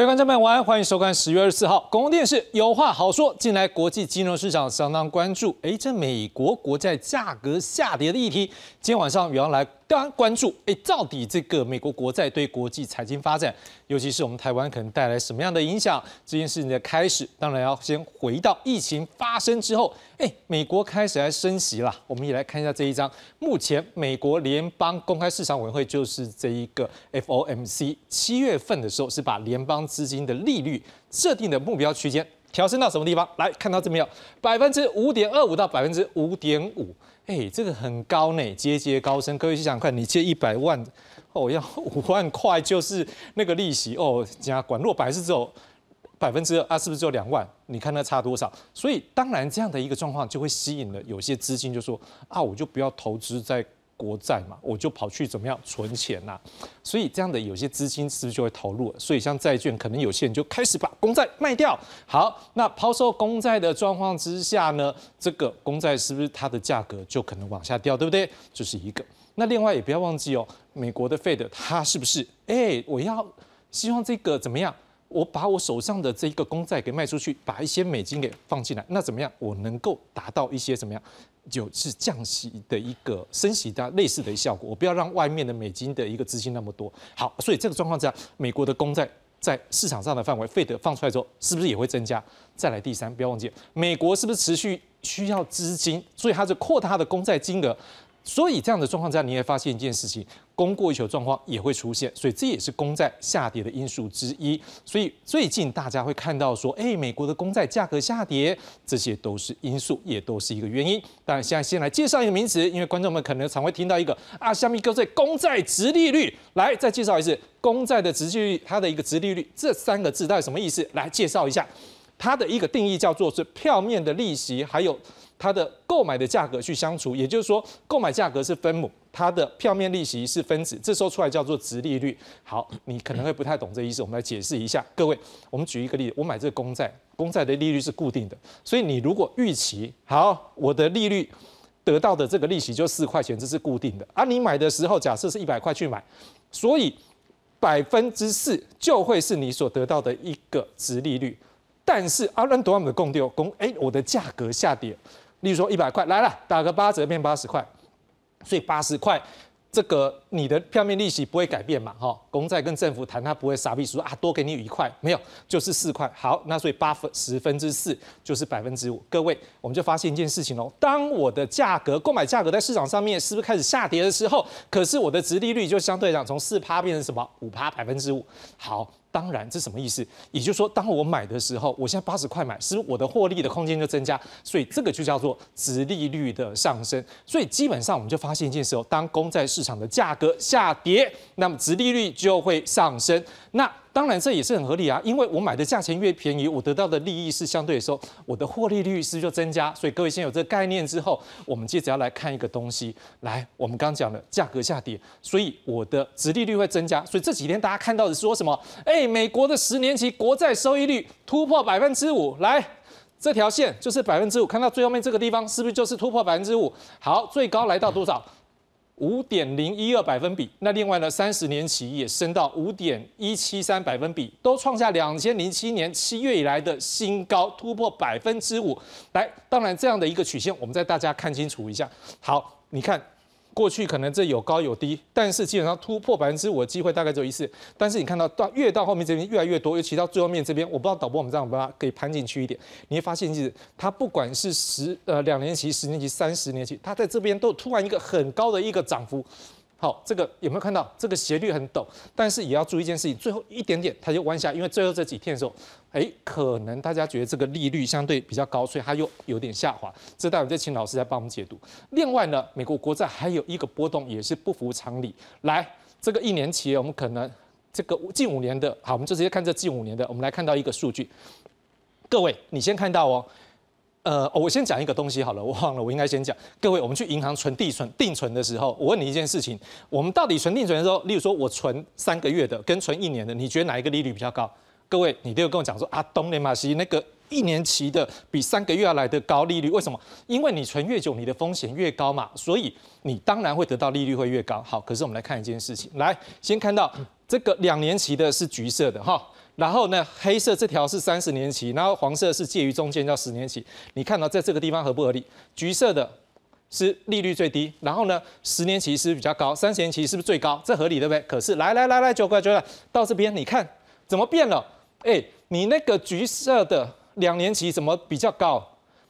各位观众朋友，晚安，欢迎收看十月二十四号公共电视有话好说。近来国际金融市场相当关注，哎，这美国国债价格下跌的议题，今天晚上也要来。当然关注，哎，到底这个美国国债对国际财经发展，尤其是我们台湾，可能带来什么样的影响？这件事情的开始，当然要先回到疫情发生之后，哎，美国开始来升息了。我们也来看一下这一张，目前美国联邦公开市场委员会就是这一个 FOMC，七月份的时候是把联邦资金的利率设定的目标区间调升到什么地方？来看到这没有？百分之五点二五到百分之五点五。哎，这个很高呢，节节高升。各位去想看，你借一百万，哦，要五万块就是那个利息哦。加管若百是只有百分之二啊，是不是只有两万？你看那差多少？所以当然这样的一个状况就会吸引了有些资金，就说啊，我就不要投资在。国债嘛，我就跑去怎么样存钱呐？所以这样的有些资金是不是就会投入？所以像债券，可能有些人就开始把公债卖掉。好，那抛售公债的状况之下呢，这个公债是不是它的价格就可能往下掉，对不对？这是一个。那另外也不要忘记哦，美国的 Fed 它是不是？哎，我要希望这个怎么样？我把我手上的这一个公债给卖出去，把一些美金给放进来，那怎么样？我能够达到一些怎么样？就是降息的一个升息的类似的效果。我不要让外面的美金的一个资金那么多。好，所以这个状况之下，美国的公债在市场上的范围，费德放出来之后，是不是也会增加？再来第三，不要忘记，美国是不是持续需要资金？所以它就扩大的公债金额。所以这样的状况之下，你也发现一件事情，供过于求状况也会出现，所以这也是公债下跌的因素之一。所以最近大家会看到说，哎，美国的公债价格下跌，这些都是因素，也都是一个原因。当然，现在先来介绍一个名词，因为观众们可能常会听到一个啊，下面各位公债直利率，来再介绍一次公债的直利率，它的一个直利率这三个字到底什么意思？来介绍一下，它的一个定义叫做是票面的利息，还有。它的购买的价格去相除，也就是说，购买价格是分母，它的票面利息是分子，这时候出来叫做值利率。好，你可能会不太懂这意思，我们来解释一下。各位，我们举一个例子，我买这个公债，公债的利率是固定的，所以你如果预期好，我的利率得到的这个利息就四块钱，这是固定的。而你买的时候，假设是一百块去买，所以百分之四就会是你所得到的一个值利率。但是阿伦多姆的供丢供，哎，我的价格下跌。例如说一百块来了，打个八折变八十块，所以八十块，这个你的票面利息不会改变嘛？哈，公债跟政府谈，他不会傻逼说啊多给你一块，没有，就是四块。好，那所以八分十分之四就是百分之五。各位，我们就发现一件事情喽，当我的价格购买价格在市场上面是不是开始下跌的时候，可是我的值利率就相对讲从四趴变成什么五趴百分之五。好。当然，这什么意思？也就是说，当我买的时候，我现在八十块买，是不是我的获利的空间就增加？所以这个就叫做值利率的上升。所以基本上我们就发现一件事哦，当公债市场的价格下跌，那么值利率就会上升。那当然，这也是很合理啊，因为我买的价钱越便宜，我得到的利益是相对的时候，我的获利率是就增加。所以各位先有这个概念之后，我们接着要来看一个东西。来，我们刚讲了价格下跌，所以我的值利率会增加。所以这几天大家看到的说什么？哎，美国的十年期国债收益率突破百分之五，来，这条线就是百分之五，看到最后面这个地方是不是就是突破百分之五？好，最高来到多少？五点零一二百分比，那另外呢，三十年期也升到五点一七三百分比，都创下两千零七年七月以来的新高，突破百分之五。来，当然这样的一个曲线，我们在大家看清楚一下。好，你看。过去可能这有高有低，但是基本上突破百分之五的机会大概只有一次。但是你看到到越到后面这边越来越多，尤其到最后面这边，我不知道导播我们这样把它给盘进去一点，你会发现就是它不管是十呃两年期、十年期、三十年期，它在这边都突然一个很高的一个涨幅。好，这个有没有看到？这个斜率很陡，但是也要注意一件事情，最后一点点它就弯下，因为最后这几天的时候，哎，可能大家觉得这个利率相对比较高，所以它又有点下滑。这待会再请老师来帮我们解读。另外呢，美国国债还有一个波动也是不符常理。来，这个一年期我们可能这个近五年的，好，我们就直接看这近五年的，我们来看到一个数据。各位，你先看到哦。呃，我先讲一个东西好了，我忘了，我应该先讲。各位，我们去银行存定存定存的时候，我问你一件事情：我们到底存定存的时候，例如说我存三个月的跟存一年的，你觉得哪一个利率比较高？各位，你都有跟我讲说啊，东联马西那个一年期的比三个月要来的高利率，为什么？因为你存越久，你的风险越高嘛，所以你当然会得到利率会越高。好，可是我们来看一件事情，来先看到这个两年期的是橘色的哈。然后呢，黑色这条是三十年期，然后黄色是介于中间叫十年期。你看到在这个地方合不合理？橘色的是利率最低，然后呢，十年期是比较高，三十年期是不是最高？这合理对不对？可是来来来来，九块九块，到这边你看怎么变了？哎，你那个橘色的两年期怎么比较高？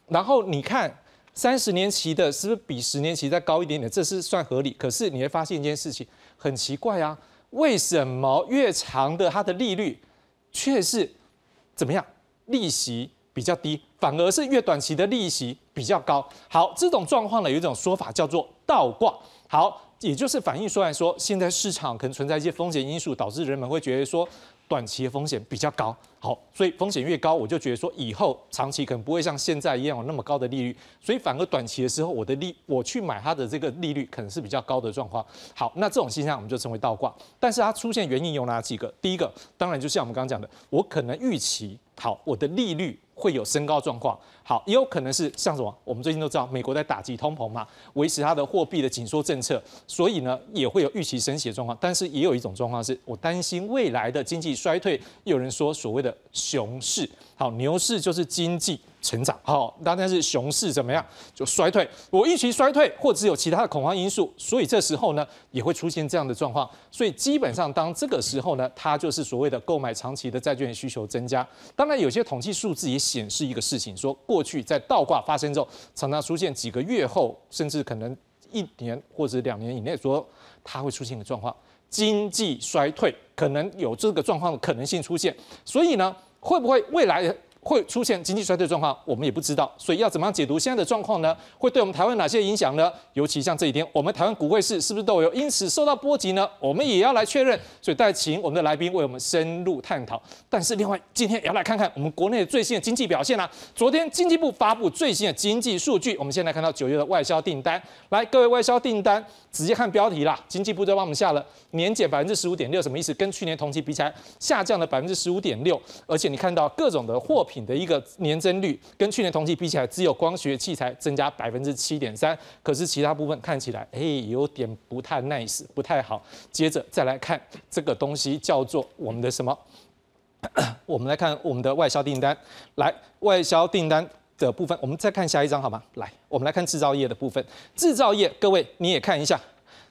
然后你看三十年期的是不是比十年期再高一点点？这是算合理。可是你会发现一件事情很奇怪啊，为什么越长的它的利率？却是怎么样？利息比较低，反而是越短期的利息比较高。好，这种状况呢，有一种说法叫做倒挂。好，也就是反映出来说，现在市场可能存在一些风险因素，导致人们会觉得说。短期的风险比较高，好，所以风险越高，我就觉得说以后长期可能不会像现在一样有那么高的利率，所以反而短期的时候，我的利我去买它的这个利率可能是比较高的状况。好，那这种现象我们就称为倒挂，但是它出现原因有哪几个？第一个，当然就像我们刚刚讲的，我可能预期好我的利率。会有升高状况，好，也有可能是像什么？我们最近都知道，美国在打击通膨嘛，维持它的货币的紧缩政策，所以呢，也会有预期升息的状况。但是也有一种状况是，我担心未来的经济衰退，有人说所谓的熊市，好，牛市就是经济。成长好，当然是熊市怎么样就衰退，我预期衰退，或者有其他的恐慌因素，所以这时候呢也会出现这样的状况。所以基本上当这个时候呢，它就是所谓的购买长期的债券需求增加。当然有些统计数字也显示一个事情，说过去在倒挂发生之后，常常出现几个月后，甚至可能一年或者两年以内，说它会出现的状况，经济衰退可能有这个状况的可能性出现。所以呢，会不会未来？会出现经济衰退状况，我们也不知道，所以要怎么样解读现在的状况呢？会对我们台湾哪些影响呢？尤其像这几天，我们台湾股汇市是不是都有因此受到波及呢？我们也要来确认，所以再请我们的来宾为我们深入探讨。但是另外，今天也要来看看我们国内最新的经济表现啦。昨天经济部发布最新的经济数据，我们现在看到九月的外销订单，来各位外销订单直接看标题啦。经济部就帮我们下了年减百分之十五点六，什么意思？跟去年同期比起来下降了百分之十五点六，而且你看到各种的货。品的一个年增率跟去年同期比起来，只有光学器材增加百分之七点三，可是其他部分看起来，哎，有点不太 nice，不太好。接着再来看这个东西，叫做我们的什么？我们来看我们的外销订单，来外销订单的部分，我们再看下一张好吗？来，我们来看制造业的部分，制造业，各位你也看一下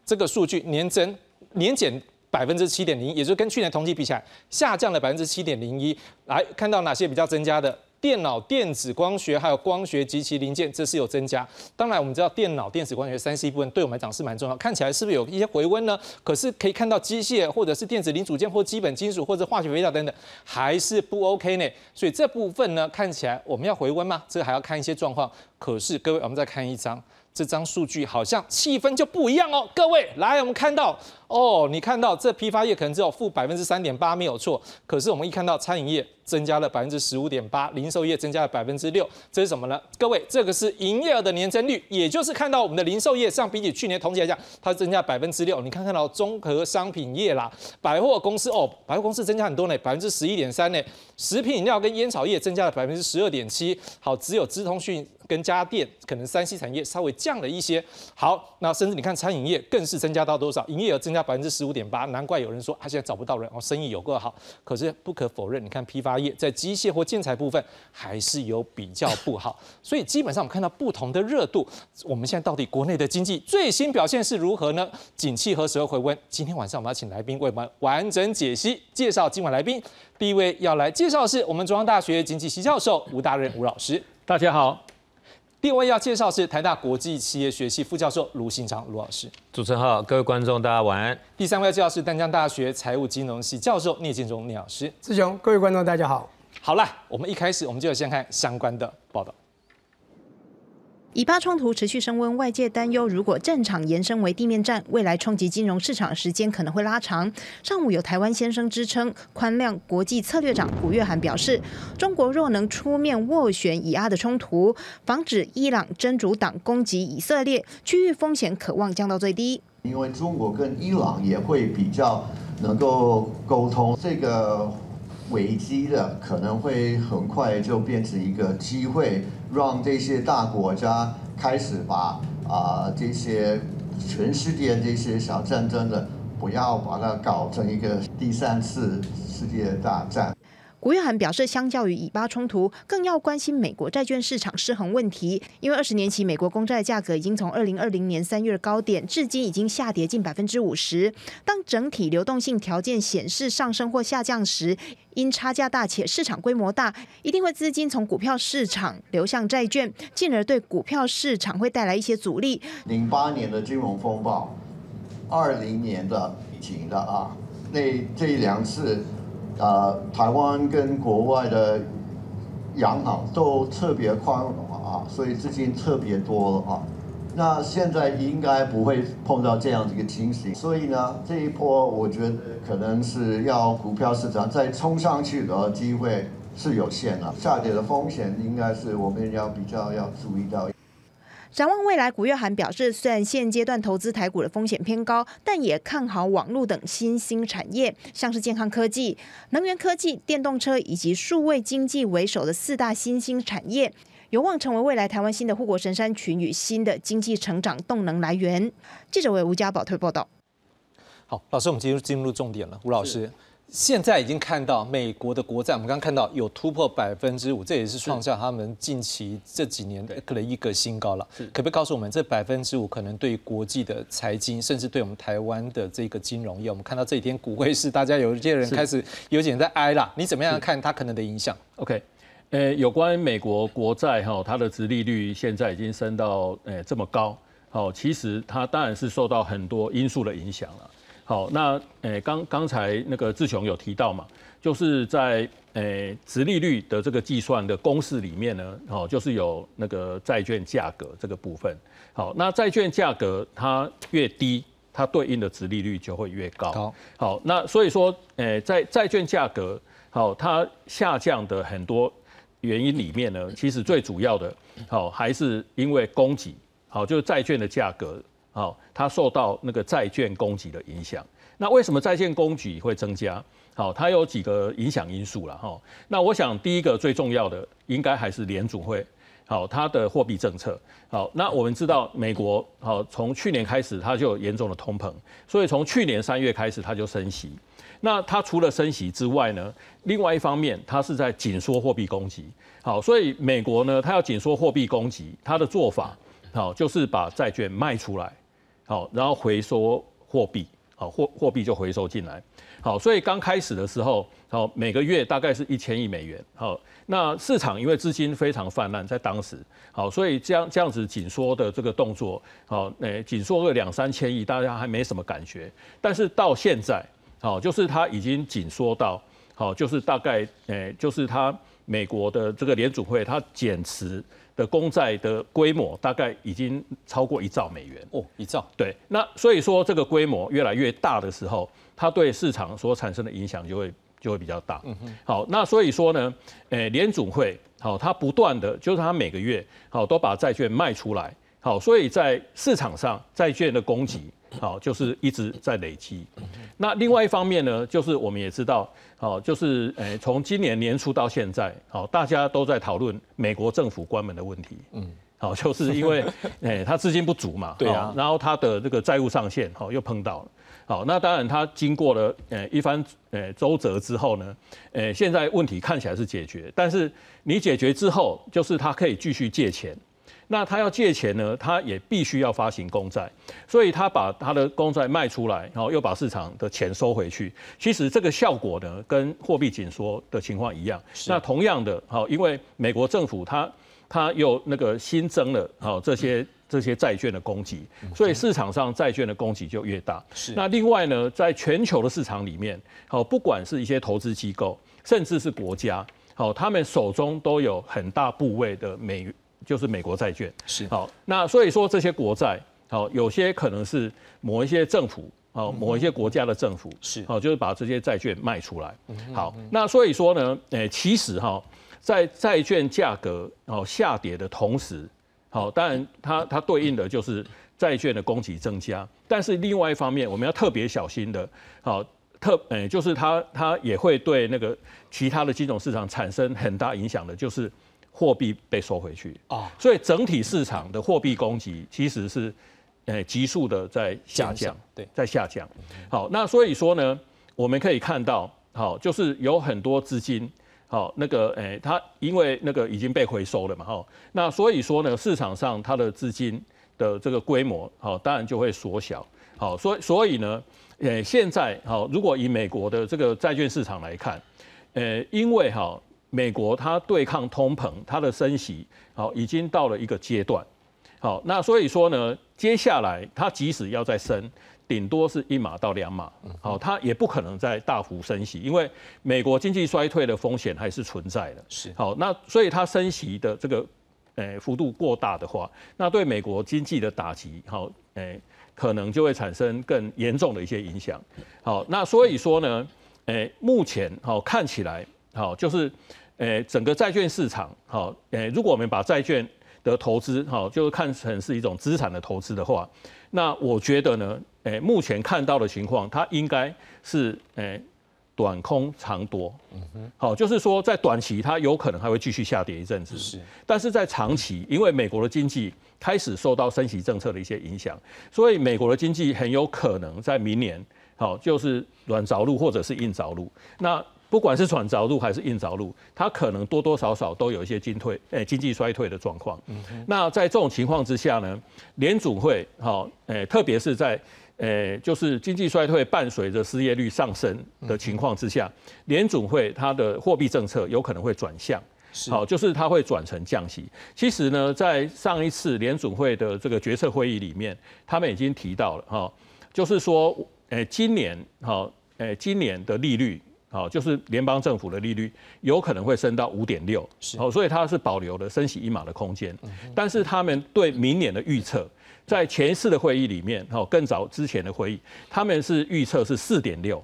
这个数据，年增年减。百分之七点零，也就是跟去年同期比起来，下降了百分之七点零一。来看到哪些比较增加的？电脑、电子、光学，还有光学及其零件，这是有增加。当然，我们知道电脑、电子、光学三 C 部分对我们来讲是蛮重要。看起来是不是有一些回温呢？可是可以看到机械或者是电子零组件或基本金属或者化学肥料等等，还是不 OK 呢。所以这部分呢，看起来我们要回温吗？这还要看一些状况。可是各位，我们再看一张。这张数据好像气氛就不一样哦，各位来，我们看到哦，你看到这批发业可能只有负百分之三点八没有错，可是我们一看到餐饮业增加了百分之十五点八，零售业增加了百分之六，这是什么呢？各位，这个是营业额的年增率，也就是看到我们的零售业上比起去年同期来讲，它增加百分之六。你看看到综合商品业啦，百货公司哦，百货公司增加很多呢，百分之十一点三呢，食品饮料跟烟草业增加了百分之十二点七，好，只有资通讯。跟家电可能三 C 产业稍微降了一些，好，那甚至你看餐饮业更是增加到多少？营业额增加百分之十五点八，难怪有人说他现在找不到人哦，生意有够好。可是不可否认，你看批发业在机械或建材部分还是有比较不好，所以基本上我们看到不同的热度。我们现在到底国内的经济最新表现是如何呢？景气何时会回温？今天晚上我们要请来宾为我们完整解析介绍今晚来宾。第一位要来介绍的是我们中央大学经济系教授吴大任吴老师，大家好。第二位要介绍是台大国际企业学系副教授卢信长卢老师。主持人好，各位观众大家晚安。第三位要介绍是淡江大学财务金融系教授聂建中聂老师。志雄，各位观众大家好。好了，我们一开始我们就要先看相关的报道。以巴冲突持续升温，外界担忧如果战场延伸为地面战，未来冲击金融市场时间可能会拉长。上午有台湾先生之称，宽量国际策略长古月涵表示，中国若能出面斡旋以阿的冲突，防止伊朗真主党攻击以色列，区域风险可望降到最低。因为中国跟伊朗也会比较能够沟通，这个危机的可能会很快就变成一个机会。让这些大国家开始把啊这些全世界这些小战争的，不要把它搞成一个第三次世界大战。古月涵表示，相较于以巴冲突，更要关心美国债券市场失衡问题，因为二十年期美国公债价格已经从二零二零年三月的高点至今已经下跌近百分之五十。当整体流动性条件显示上升或下降时，因差价大且市场规模大，一定会资金从股票市场流向债券，进而对股票市场会带来一些阻力。零八年的金融风暴，二零年的疫情的啊，那这两次。呃，台湾跟国外的央行都特别宽容啊，所以资金特别多了啊。那现在应该不会碰到这样的一个情形，所以呢，这一波我觉得可能是要股票市场再冲上去的机会是有限的，下跌的风险应该是我们要比较要注意到。展望未来，古月涵表示，虽然现阶段投资台股的风险偏高，但也看好网络等新兴产业，像是健康科技、能源科技、电动车以及数位经济为首的四大新兴产业，有望成为未来台湾新的护国神山群与新的经济成长动能来源。记者为吴家宝推报道。好，老师，我们进入进入重点了，吴老师。现在已经看到美国的国债，我们刚刚看到有突破百分之五，这也是创下他们近期这几年的可能一个新高了。可不可以告诉我们，这百分之五可能对国际的财经，甚至对我们台湾的这个金融业，我们看到这几天股汇市，大家有一些人开始有点在哀了。你怎么样看它可能的影响？OK，呃，有关美国国债哈，它的殖利率现在已经升到呃这么高，好，其实它当然是受到很多因素的影响了。好，那诶，刚刚才那个志雄有提到嘛，就是在诶，殖利率的这个计算的公式里面呢，好，就是有那个债券价格这个部分。好，那债券价格它越低，它对应的殖利率就会越高。好，那所以说，诶，在债券价格好它下降的很多原因里面呢，其实最主要的，好还是因为供给，好就是债券的价格。好，它受到那个债券供给的影响。那为什么债券供给会增加？好，它有几个影响因素了哈。那我想第一个最重要的应该还是联储会，好，它的货币政策。好，那我们知道美国好，从去年开始它就有严重的通膨，所以从去年三月开始它就升息。那它除了升息之外呢，另外一方面它是在紧缩货币供给。好，所以美国呢，它要紧缩货币供给，它的做法好就是把债券卖出来。好，然后回收货币，好货货币就回收进来，好，所以刚开始的时候，好每个月大概是一千亿美元，好，那市场因为资金非常泛滥，在当时，好，所以这样这样子紧缩的这个动作，好，诶，紧缩个两三千亿，大家还没什么感觉，但是到现在，好，就是它已经紧缩到，好，就是大概，诶，就是它美国的这个联储会它减持。的公债的规模大概已经超过一兆美元哦，一兆对，那所以说这个规模越来越大的时候，它对市场所产生的影响就会就会比较大。嗯哼，好，那所以说呢，诶，联总会好，它不断的就是它每个月好都把债券卖出来，好，所以在市场上债券的供给好就是一直在累积。那另外一方面呢，就是我们也知道。好，就是诶，从今年年初到现在，好，大家都在讨论美国政府关门的问题。嗯，好，就是因为诶，他资金不足嘛，对啊，然后他的这个债务上限，好，又碰到了。好，那当然他经过了诶一番诶周折之后呢，诶，现在问题看起来是解决，但是你解决之后，就是他可以继续借钱。那他要借钱呢，他也必须要发行公债，所以他把他的公债卖出来，然后又把市场的钱收回去。其实这个效果呢，跟货币紧缩的情况一样。那同样的，好，因为美国政府它它又那个新增了好这些这些债券的供给，所以市场上债券的供给就越大。是。那另外呢，在全球的市场里面，好，不管是一些投资机构，甚至是国家，好，他们手中都有很大部位的美。就是美国债券是好，那所以说这些国债好，有些可能是某一些政府好，某一些国家的政府是好，就是把这些债券卖出来。好，那所以说呢，诶，其实哈，在债券价格哦下跌的同时，好，当然它它对应的就是债券的供给增加，但是另外一方面，我们要特别小心的，好，特诶，就是它它也会对那个其他的金融市场产生很大影响的，就是。货币被收回去啊，所以整体市场的货币供给其实是，诶急速的在下降，对，在下降。好，那所以说呢，我们可以看到，好，就是有很多资金，好，那个诶，它因为那个已经被回收了嘛，哈，那所以说呢，市场上它的资金的这个规模，好，当然就会缩小，好，所以所以呢，诶，现在好，如果以美国的这个债券市场来看，呃，因为哈，美国它对抗通膨，它的升息，好，已经到了一个阶段，好，那所以说呢，接下来它即使要再升。顶多是一码到两码，好，它也不可能再大幅升息，因为美国经济衰退的风险还是存在的。是，好，那所以它升息的这个，诶，幅度过大的话，那对美国经济的打击，好，诶，可能就会产生更严重的一些影响。好，那所以说呢，诶，目前好看起来，好，就是，诶，整个债券市场，好，诶，如果我们把债券的投资，好，就是看成是一种资产的投资的话，那我觉得呢。诶，目前看到的情况，它应该是诶短空长多，嗯哼，好，就是说在短期它有可能还会继续下跌一阵子，是，但是在长期，因为美国的经济开始受到升息政策的一些影响，所以美国的经济很有可能在明年，好，就是软着陆或者是硬着陆，那。不管是软着陆还是硬着陆，它可能多多少少都有一些经退，诶，经济衰退的状况。那在这种情况之下呢，联储会，好，诶，特别是在，诶，就是经济衰退伴随着失业率上升的情况之下，联储会它的货币政策有可能会转向，好，就是它会转成降息。其实呢，在上一次联储会的这个决策会议里面，他们已经提到了，哈，就是说，诶，今年，好，诶，今年的利率。好，就是联邦政府的利率有可能会升到五点六，好，所以它是保留了升息一码的空间。但是他们对明年的预测，在前一次的会议里面，好，更早之前的会议，他们是预测是四点六，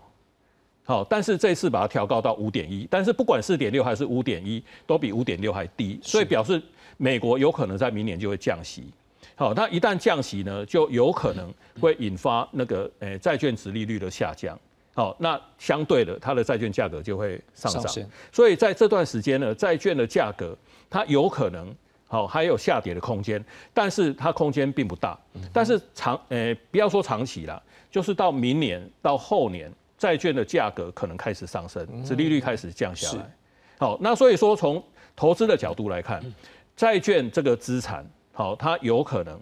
好，但是这次把它调高到五点一，但是不管四点六还是五点一，都比五点六还低，所以表示美国有可能在明年就会降息。好，那一旦降息呢，就有可能会引发那个诶债券值利率的下降。好，那相对的，它的债券价格就会上涨，所以在这段时间呢，债券的价格它有可能好还有下跌的空间，但是它空间并不大。但是长呃，不要说长期了，就是到明年到后年，债券的价格可能开始上升，是利率开始降下来。好，那所以说从投资的角度来看，债券这个资产好，它有可能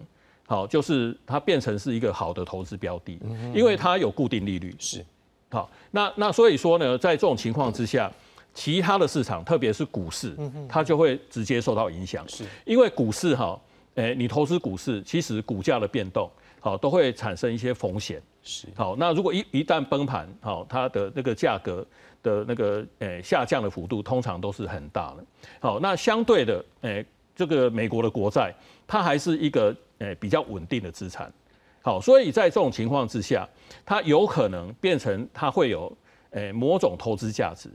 好，就是它变成是一个好的投资标的，因为它有固定利率是。好，那那所以说呢，在这种情况之下，其他的市场，特别是股市，它就会直接受到影响。是，因为股市哈，诶，你投资股市，其实股价的变动，好，都会产生一些风险。是，好，那如果一一旦崩盘，好，它的那个价格的那个诶下降的幅度，通常都是很大的。好，那相对的，诶，这个美国的国债，它还是一个诶比较稳定的资产。好，所以在这种情况之下，它有可能变成它会有诶某种投资价值。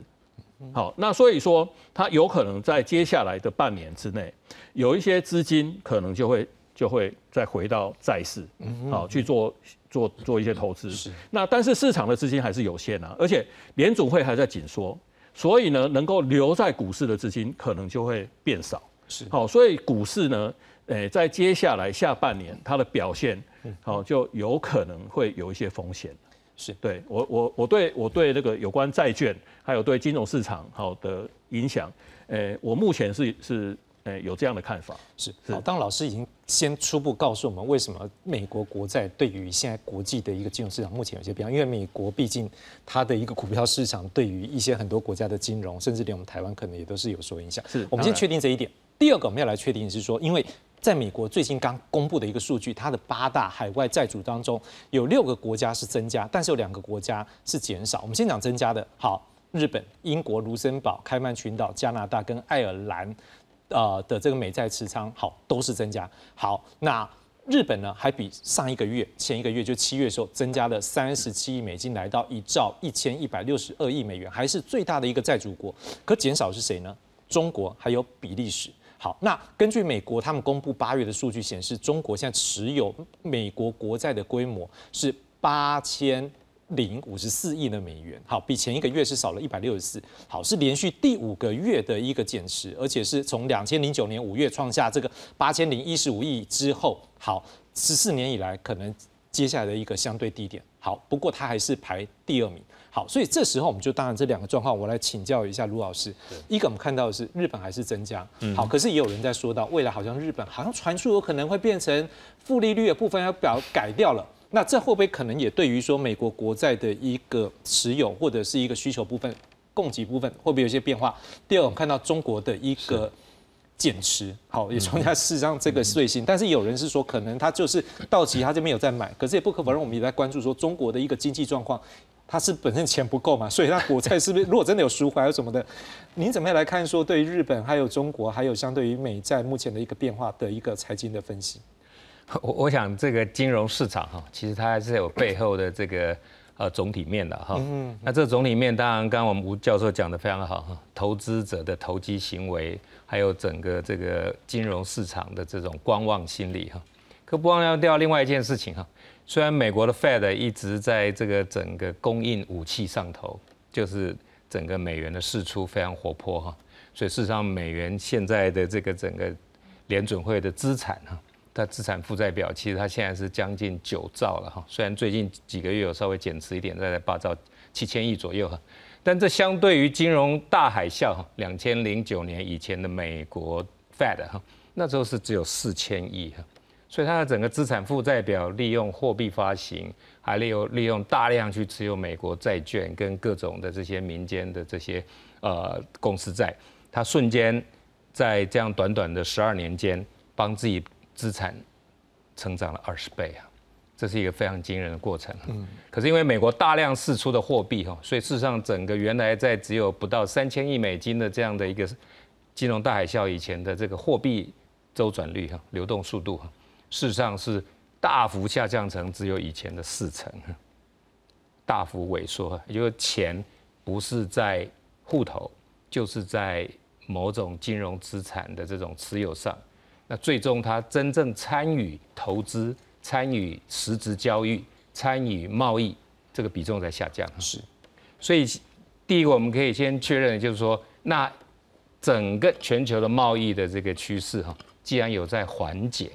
好，那所以说它有可能在接下来的半年之内，有一些资金可能就会就会再回到债市，好去做做做一些投资。是。那但是市场的资金还是有限啊，而且联总会还在紧缩，所以呢，能够留在股市的资金可能就会变少。是。好，所以股市呢。诶，在接下来下半年，它的表现，好就有可能会有一些风险。是对我我我对我对这个有关债券，还有对金融市场好的影响，诶，我目前是是诶有这样的看法。是好，当老师已经先初步告诉我们，为什么美国国债对于现在国际的一个金融市场目前有些变化，因为美国毕竟它的一个股票市场对于一些很多国家的金融，甚至连我们台湾可能也都是有所影响。是我们先确定这一点。第二个我们要来确定是说，因为在美国最近刚公布的一个数据，它的八大海外债主当中有六个国家是增加，但是有两个国家是减少。我们先讲增加的，好，日本、英国、卢森堡、开曼群岛、加拿大跟爱尔兰，呃的这个美债持仓，好，都是增加。好，那日本呢，还比上一个月、前一个月就七月的时候增加了三十七亿美金，来到一兆一千一百六十二亿美元，还是最大的一个债主国。可减少是谁呢？中国还有比利时。好，那根据美国他们公布八月的数据显示，中国现在持有美国国债的规模是八千零五十四亿的美元。好，比前一个月是少了一百六十四。好，是连续第五个月的一个减持，而且是从两千零九年五月创下这个八千零一十五亿之后，好，十四年以来可能接下来的一个相对低点。好，不过它还是排第二名。好，所以这时候我们就当然这两个状况，我来请教一下卢老师。一个我们看到的是日本还是增加，好，可是也有人在说到未来好像日本好像传出有可能会变成负利率的部分要表改掉了。那这会不会可能也对于说美国国债的一个持有或者是一个需求部分、供给部分会不会有一些变化？第二，我们看到中国的一个减持，好，也创下事实上这个税新，但是有人是说可能他就是到期他这边有在买，可是也不可否认，我们也在关注说中国的一个经济状况。它是本身钱不够嘛，所以他国债是不是 如果真的有赎回还有什么的？您怎么样来看说对于日本还有中国还有相对于美债目前的一个变化的一个财经的分析？我我想这个金融市场哈，其实它还是有背后的这个呃总体面的哈。嗯。那这个总体面当然，刚刚我们吴教授讲的非常好哈，投资者的投机行为，还有整个这个金融市场的这种观望心理哈。可不忘要掉另外一件事情哈。虽然美国的 Fed 一直在这个整个供应武器上头，就是整个美元的释出非常活泼哈，所以事实上美元现在的这个整个联准会的资产哈，它资产负债表其实它现在是将近九兆了哈，虽然最近几个月有稍微减持一点，在八兆七千亿左右哈，但这相对于金融大海啸哈，两千零九年以前的美国 Fed 哈，那时候是只有四千亿哈。所以它的整个资产负债表利用货币发行，还利用利用大量去持有美国债券跟各种的这些民间的这些呃公司债，它瞬间在这样短短的十二年间，帮自己资产成长了二十倍啊！这是一个非常惊人的过程。嗯。可是因为美国大量释出的货币哈，所以事实上整个原来在只有不到三千亿美金的这样的一个金融大海啸以前的这个货币周转率哈，流动速度哈。事实上是大幅下降成只有以前的四成，大幅萎缩。也就是钱不是在户头，就是在某种金融资产的这种持有上。那最终他真正参与投资、参与实质交易、参与贸易，这个比重在下降。是。所以第一个我们可以先确认，就是说，那整个全球的贸易的这个趋势哈，既然有在缓解。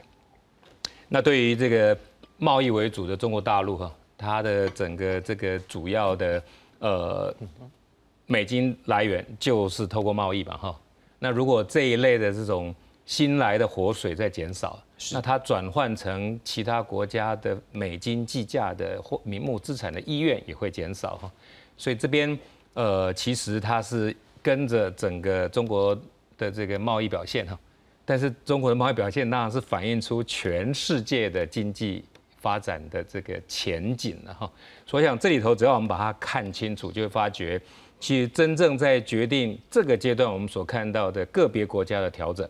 那对于这个贸易为主的中国大陆哈，它的整个这个主要的呃美金来源就是透过贸易吧哈。那如果这一类的这种新来的活水在减少，那它转换成其他国家的美金计价的或名目资产的意愿也会减少哈。所以这边呃其实它是跟着整个中国的这个贸易表现哈。但是中国的贸易表现当然是反映出全世界的经济发展的这个前景了哈。所以想这里头只要我们把它看清楚，就会发觉，其实真正在决定这个阶段我们所看到的个别国家的调整。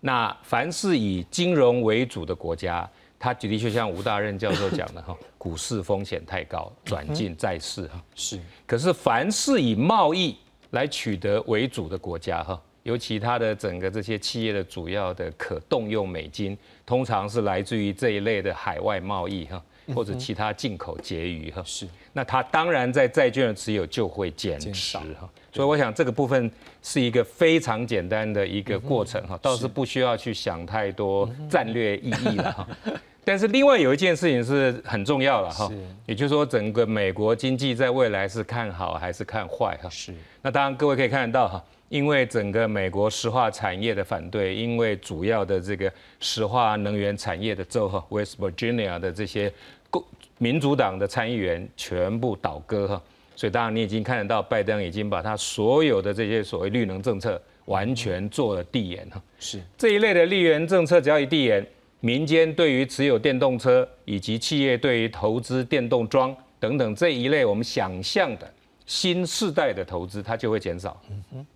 那凡是以金融为主的国家，它的确像吴大任教授讲的哈，股市风险太高，转进债市哈。是。可是凡是以贸易来取得为主的国家哈。尤其它的整个这些企业的主要的可动用美金，通常是来自于这一类的海外贸易哈，或者其他进口结余哈。是。那它当然在债券的持有就会减持哈。所以我想这个部分是一个非常简单的一个过程哈，倒是不需要去想太多战略意义了哈。但是另外有一件事情是很重要了哈，也就是说整个美国经济在未来是看好还是看坏哈？是。那当然各位可以看得到哈。因为整个美国石化产业的反对，因为主要的这个石化能源产业的州哈，West Virginia 的这些共民主党的参议员全部倒戈哈，所以当然你已经看得到，拜登已经把他所有的这些所谓绿能政策完全做了递延哈。是这一类的绿源政策，只要一递延，民间对于持有电动车以及企业对于投资电动桩等等这一类我们想象的新世代的投资，它就会减少。嗯哼。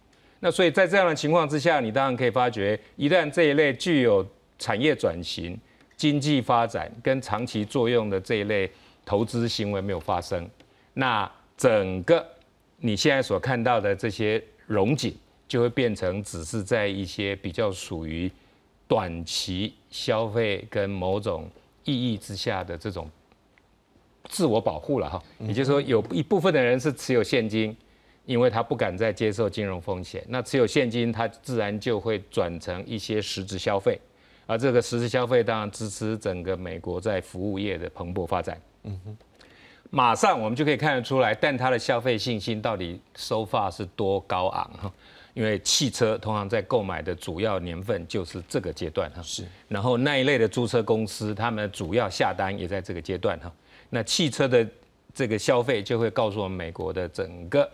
那所以在这样的情况之下，你当然可以发觉，一旦这一类具有产业转型、经济发展跟长期作用的这一类投资行为没有发生，那整个你现在所看到的这些融景，就会变成只是在一些比较属于短期消费跟某种意义之下的这种自我保护了哈。也就是说，有一部分的人是持有现金。因为他不敢再接受金融风险，那持有现金，他自然就会转成一些实质消费，而这个实质消费当然支持整个美国在服务业的蓬勃发展。嗯哼，马上我们就可以看得出来，但它的消费信心到底收发是多高昂哈？因为汽车通常在购买的主要年份就是这个阶段哈。是。然后那一类的租车公司，他们主要下单也在这个阶段哈。那汽车的这个消费就会告诉我们美国的整个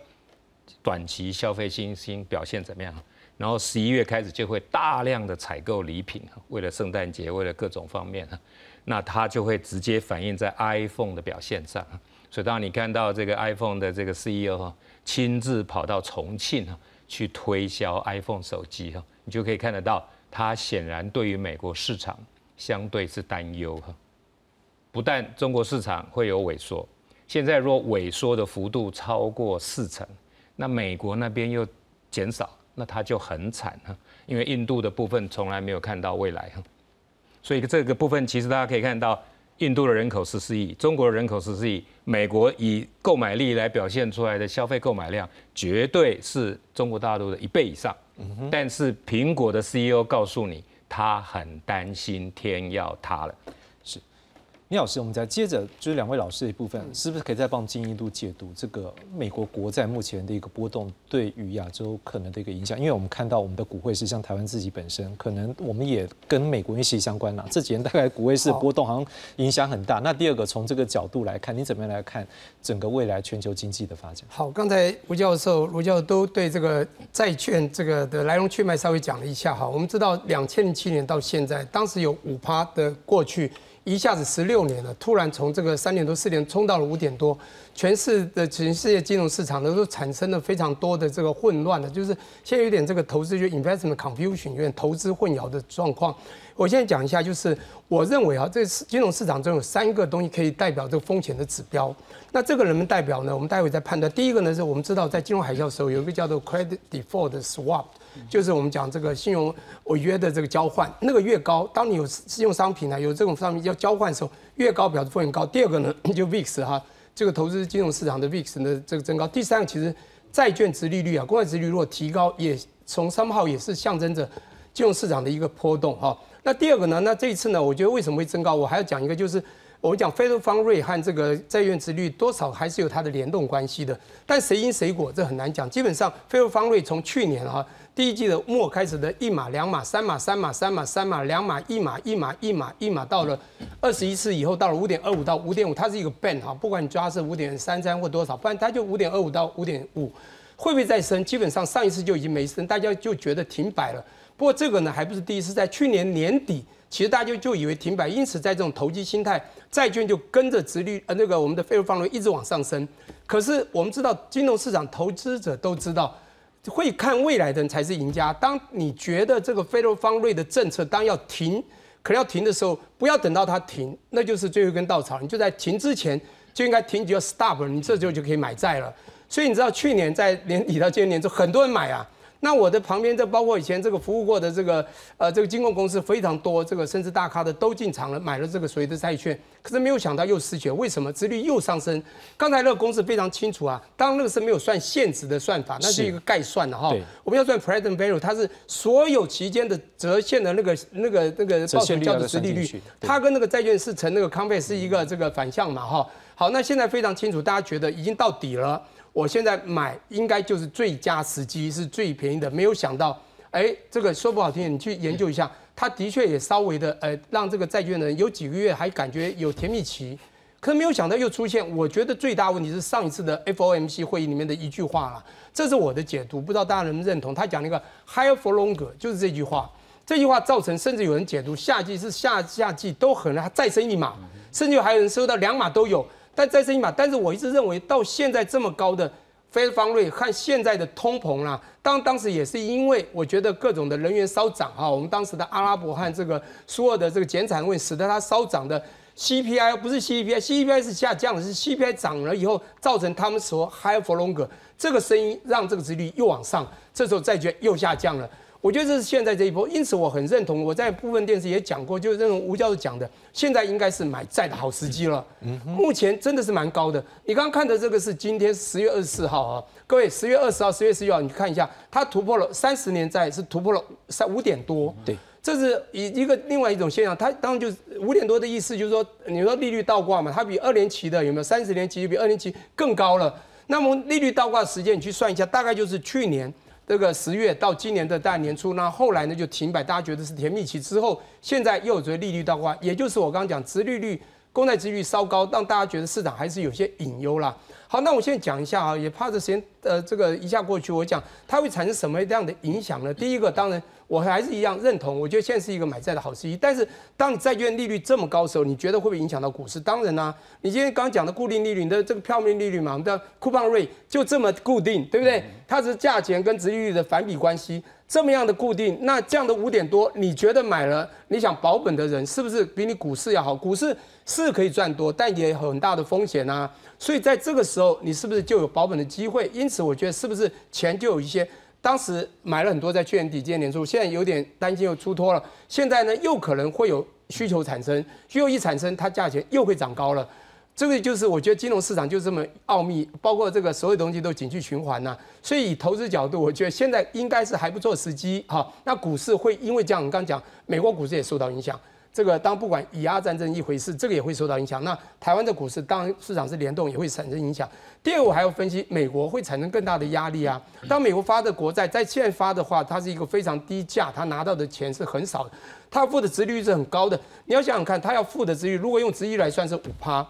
短期消费信心表现怎么样。然后十一月开始就会大量的采购礼品，为了圣诞节，为了各种方面。那它就会直接反映在 iPhone 的表现上。所以当你看到这个 iPhone 的这个 CEO 亲自跑到重庆去推销 iPhone 手机，你就可以看得到，他显然对于美国市场相对是担忧。不但中国市场会有萎缩，现在若萎缩的幅度超过四成，那美国那边又减少，那它就很惨哈。因为印度的部分从来没有看到未来哈，所以这个部分其实大家可以看到，印度的人口十四亿，中国的人口十四亿，美国以购买力来表现出来的消费购买量，绝对是中国大陆的一倍以上。但是苹果的 CEO 告诉你，他很担心天要塌了。聂老师，我们再接着就是两位老师的一部分，是不是可以再帮进一步解读这个美国国债目前的一个波动对于亚洲可能的一个影响？因为我们看到我们的股汇是像台湾自己本身，可能我们也跟美国一息相关啦。这几年大概股汇市的波动好像影响很大。那第二个，从这个角度来看，你怎么样来看整个未来全球经济的发展？好，刚才吴教授、卢教授都对这个债券这个的来龙去脉稍微讲了一下。哈，我们知道两千零七年到现在，当时有五趴的过去。一下子十六年了，突然从这个三点多四点冲到了五点多，全市的全世界金融市场呢都产生了非常多的这个混乱的，就是现在有点这个投资就 investment confusion，有点投资混淆的状况。我现在讲一下，就是我认为啊，这金融市场中有三个东西可以代表这个风险的指标。那这个人们代表呢，我们待会再判断。第一个呢，是我们知道在金融海啸的时候有一个叫做 credit default swap。就是我们讲这个信用违约的这个交换，那个越高，当你有信用商品呢，有这种商品要交换的时候，越高表示风险高。第二个呢，就 VIX 哈，这个投资金融市场的 VIX 的这个增高。第三个其实债券值利率啊，公债值率如果提高，也从三号也是象征着金融市场的一个波动哈。那第二个呢，那这一次呢，我觉得为什么会增高？我还要讲一个就是。我们讲非洲方瑞和这个债券值率多少还是有它的联动关系的，但谁因谁果这很难讲。基本上非洲方瑞从去年哈第一季的末开始的一码两码三码三码三码三码两码一码一码一码一码到了二十一次以后到了五点二五到五点五，它是一个 band 哈，不管你抓是五点三三或多少，不然它就五点二五到五点五，会不会再升？基本上上一次就已经没升，大家就觉得停摆了。不过这个呢还不是第一次，在去年年底。其实大家就以为停摆，因此在这种投机心态，债券就跟着殖率呃那个我们的非洲方瑞一直往上升。可是我们知道，金融市场投资者都知道，会看未来的人才是赢家。当你觉得这个非洲方瑞的政策当要停，可能要停的时候，不要等到它停，那就是最后一根稻草。你就在停之前就应该停，就要 stop，你这时候就可以买债了。所以你知道去年在年底到今年，就很多人买啊。那我的旁边这包括以前这个服务过的这个呃这个金控公司非常多，这个甚至大咖的都进场了，买了这个所谓的债券，可是没有想到又失血，为什么？殖率又上升？刚才那个公式非常清楚啊，当那个是没有算现值的算法，那是一个概算的哈。我们要算 present value，它是所有期间的折现的那个那个那个报酬叫做殖利率，它跟那个债券是成那个康贝是一个这个反向嘛哈。好，那现在非常清楚，大家觉得已经到底了。我现在买应该就是最佳时机，是最便宜的。没有想到，哎，这个说不好听，你去研究一下，它的确也稍微的，呃，让这个债券人有几个月还感觉有甜蜜期。可是没有想到又出现，我觉得最大问题是上一次的 FOMC 会议里面的一句话了，这是我的解读，不知道大家能不能认同。他讲那个 higher for longer，就是这句话。这句话造成甚至有人解读夏季是夏夏季都可能再升一码，甚至还有人收到两码都有。但再生一码，但是我一直认为到现在这么高的非方瑞和现在的通膨啦，当当时也是因为我觉得各种的人员稍涨哈，我们当时的阿拉伯和这个苏尔的这个减产问使得它稍涨的 CPI 不是 CPI，CPI 是下降的，是 CPI 涨了以后造成他们说 higher for longer 这个声音让这个值率又往上，这时候债券又下降了。我觉得这是现在这一波，因此我很认同。我在部分电视也讲过，就是这种吴教授讲的，现在应该是买债的好时机了。嗯，目前真的是蛮高的。你刚刚看的这个是今天十月二十四号啊，各位十月二十号、十月十一号，你看一下，它突破了三十年债是突破了三五点多。对，这是一一个另外一种现象。它当然就是五点多的意思，就是说你说利率倒挂嘛，它比二年期的有没有三十年期比二年期更高了？那么利率倒挂时间你去算一下，大概就是去年这个十月到今年的大年初，那后来呢就停摆，大家觉得是甜蜜期之后，现在又有利率倒挂，也就是我刚刚讲，殖利率、公债殖率稍高，让大家觉得市场还是有些隐忧啦。好，那我现在讲一下啊，也怕这时间呃这个一下过去，我讲它会产生什么样的影响呢？第一个，当然我还是一样认同，我觉得现在是一个买债的好时机。但是当你债券利率这么高的时候，你觉得会不会影响到股市？当然啦，你今天刚刚讲的固定利率，你的这个票面利率嘛，我们的 coupon rate 就这么固定，对不对？它是价钱跟值利率的反比关系，这么样的固定，那这样的五点多，你觉得买了，你想保本的人是不是比你股市要好？股市是可以赚多，但也有很大的风险啊。所以在这个时候，你是不是就有保本的机会？因此，我觉得是不是钱就有一些，当时买了很多在去年底、今年年初，现在有点担心又出脱了。现在呢，又可能会有需求产生，需求一产生，它价钱又会涨高了。这个就是我觉得金融市场就这么奥秘，包括这个所有东西都景气循环呐。所以以投资角度，我觉得现在应该是还不错时机。哈，那股市会因为这样，我刚讲美国股市也受到影响。这个当不管以阿战争一回事，这个也会受到影响。那台湾的股市当市场是联动，也会产生影响。第二，我还要分析美国会产生更大的压力啊。当美国发的国债在现发的话，它是一个非常低价，它拿到的钱是很少的，它付的殖利率是很高的。你要想想看，它要付的殖利率，如果用殖利率来算是五趴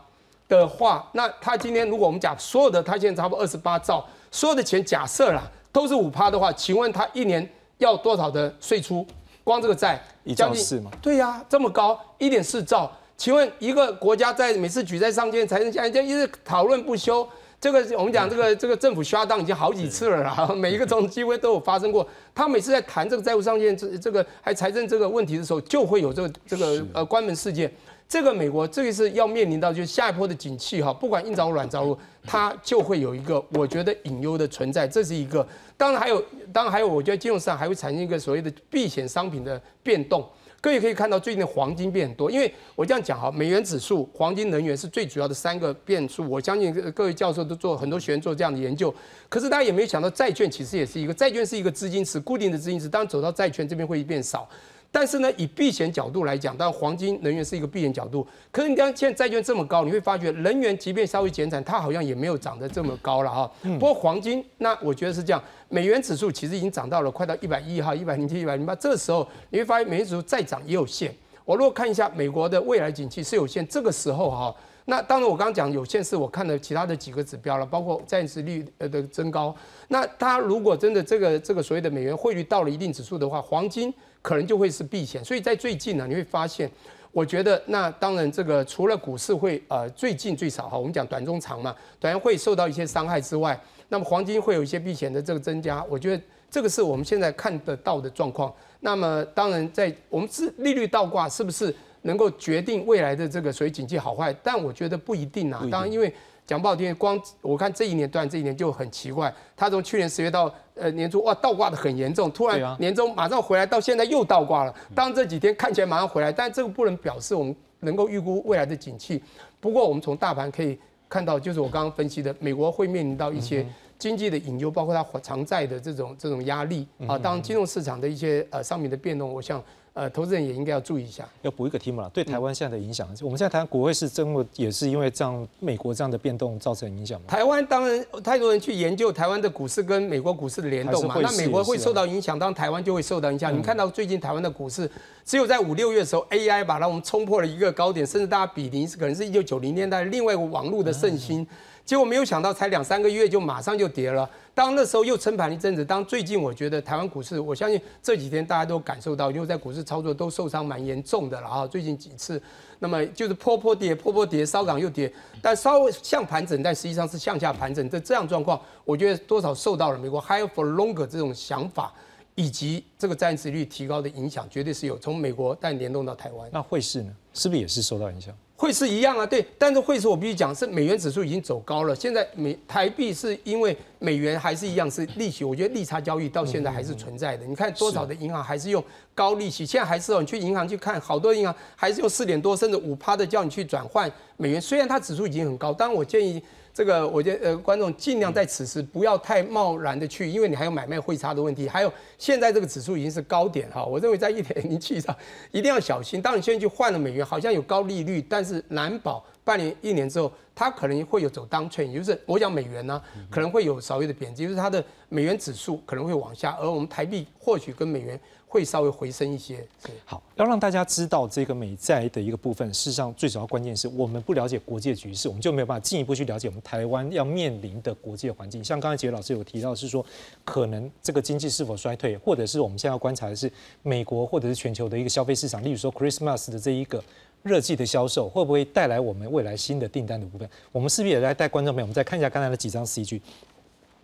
的话，那它今天如果我们讲所有的，它现在差不多二十八兆，所有的钱假设啦都是五趴的话，请问它一年要多少的税出？光这个债一兆四吗？对呀，这么高，一点四兆。请问一个国家在每次举债上限、财政下限，一直讨论不休。这个我们讲这个这个政府刷当已经好几次了啦，每一个总机会都有发生过。他每次在谈这个债务上限这这个还财政这个问题的时候，就会有这个这个呃关门事件。这个美国这个是要面临到就是下一波的景气哈，不管硬着陆软着陆，它就会有一个我觉得隐忧的存在，这是一个。当然还有，当然还有，我觉得金融市场还会产生一个所谓的避险商品的变动。各位可以看到最近的黄金变很多，因为我这样讲哈，美元指数、黄金、能源是最主要的三个变数。我相信各位教授都做很多学员做这样的研究，可是大家也没有想到债券其实也是一个，债券是一个资金池，固定的资金池，当走到债券这边会变少。但是呢，以避险角度来讲，当然黄金、能源是一个避险角度。可是你看现在债券这么高，你会发觉能源即便稍微减产，它好像也没有涨得这么高了哈。不过黄金，那我觉得是这样，美元指数其实已经涨到了快到一百一哈，一百零七、一百零八，这个时候你会发现美元指数再涨也有限。我如果看一下美国的未来景气是有限，这个时候哈，那当然我刚刚讲有限是我看了其他的几个指标了，包括债值率呃的增高。那它如果真的这个这个所谓的美元汇率到了一定指数的话，黄金。可能就会是避险，所以在最近呢，你会发现，我觉得那当然这个除了股市会呃最近最少哈，我们讲短中长嘛，短会受到一些伤害之外，那么黄金会有一些避险的这个增加，我觉得这个是我们现在看得到的状况。那么当然在我们是利率倒挂是不是能够决定未来的这个水景气好坏？但我觉得不一定啊。当然因为。讲不好听，光我看这一年段，这一年就很奇怪。他从去年十月到呃年初，哇，倒挂的很严重，突然年终马上回来，到现在又倒挂了。当这几天看起来马上回来，但这个不能表示我们能够预估未来的景气。不过我们从大盘可以看到，就是我刚刚分析的，美国会面临到一些经济的隐忧，包括它偿债的这种这种压力啊。当金融市场的一些呃上面的变动，我想。呃，投资人也应该要注意一下。要补一个题目了，对台湾现在的影响，我们现在谈国会是真的也是因为这样美国这样的变动造成影响吗？台湾当然太多人去研究台湾的股市跟美国股市的联动嘛，那美国会受到影响，当然台湾就会受到影响。你看到最近台湾的股市，只有在五六月的时候，AI 把它我们冲破了一个高点，甚至大家比邻是可能是一九九零年代另外一个网络的盛行。结果没有想到，才两三个月就马上就跌了。当那时候又撑盘一阵子，当最近我觉得台湾股市，我相信这几天大家都感受到，因为在股市操作都受伤蛮严重的了啊。最近几次，那么就是破破跌，破破跌，稍涨又跌，但稍微向盘整，但实际上是向下盘整。这这样状况，我觉得多少受到了美国 higher for longer 这种想法，以及这个占值率提高的影响，绝对是有从美国但联动到台湾。那汇市呢，是不是也是受到影响？汇市一样啊，对，但是汇市我必须讲是美元指数已经走高了，现在美台币是因为美元还是一样是利息，我觉得利差交易到现在还是存在的。你看多少的银行还是用高利息，现在还是哦，你去银行去看，好多银行还是用四点多甚至五趴的叫你去转换美元，虽然它指数已经很高，但我建议这个我觉得呃观众尽量在此时不要太贸然的去，因为你还有买卖汇差的问题，还有现在这个指数已经是高点哈，我认为在一点零七上一定要小心。当你现在去换了美元，好像有高利率，但是难保半年一年之后，它可能会有走当券，也就是我讲美元呢可能会有稍微的贬值，就是它的美元指数可能会往下，而我们台币或许跟美元。会稍微回升一些。好，要让大家知道这个美债的一个部分，事实上最主要关键是我们不了解国际局势，我们就没有办法进一步去了解我们台湾要面临的国际环境。像刚才杰老师有提到，是说可能这个经济是否衰退，或者是我们现在要观察的是美国或者是全球的一个消费市场，例如说 Christmas 的这一个热季的销售，会不会带来我们未来新的订单的部分？我们是不是也来带观众朋友，我们再看一下刚才的几张 CG，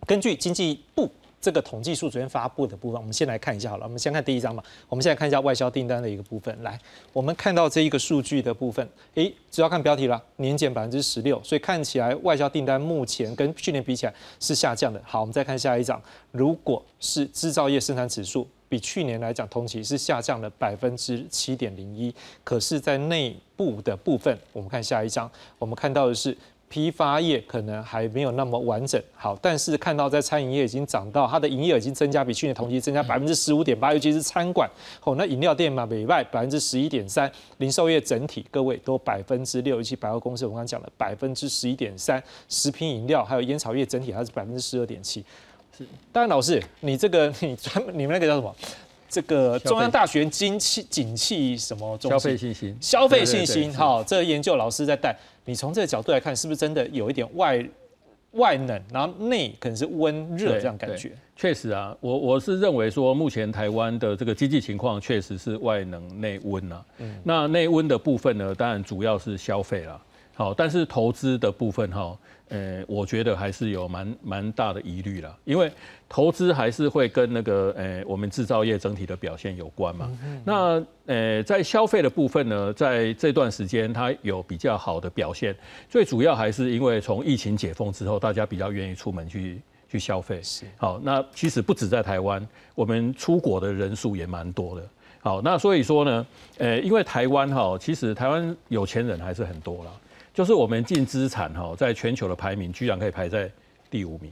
根据经济部。这个统计数昨天发布的部分，我们先来看一下好了。我们先看第一张嘛。我们现在看一下外销订单的一个部分。来，我们看到这一个数据的部分，诶，只要看标题了，年减百分之十六，所以看起来外销订单目前跟去年比起来是下降的。好，我们再看下一张，如果是制造业生产指数，比去年来讲同期是下降了百分之七点零一，可是，在内部的部分，我们看下一张，我们看到的是。批发业可能还没有那么完整，好，但是看到在餐饮业已经涨到它的营业额已经增加，比去年同期增加百分之十五点八，尤其是餐馆，哦，那饮料店嘛，北外百分之十一点三，零售业整体各位都百分之六，尤其百货公司我刚刚讲了百分之十一点三，食品饮料还有烟草业整体还是百分之十二点七，是，当然老师，你这个你专 你们那个叫什么？这个中央大学经济景气什么？消费信心，消费信心，好，这个研究老师在带。你从这个角度来看，是不是真的有一点外外冷，然后内可能是温热这样感觉？确实啊，我我是认为说，目前台湾的这个经济情况确实是外冷内温啊。嗯，那内温的部分呢，当然主要是消费啦。好，但是投资的部分哈，呃，我觉得还是有蛮蛮大的疑虑啦，因为投资还是会跟那个呃我们制造业整体的表现有关嘛。那呃在消费的部分呢，在这段时间它有比较好的表现，最主要还是因为从疫情解封之后，大家比较愿意出门去去消费。是，好，那其实不止在台湾，我们出国的人数也蛮多的。好，那所以说呢，呃，因为台湾哈，其实台湾有钱人还是很多了。就是我们净资产哈，在全球的排名居然可以排在第五名，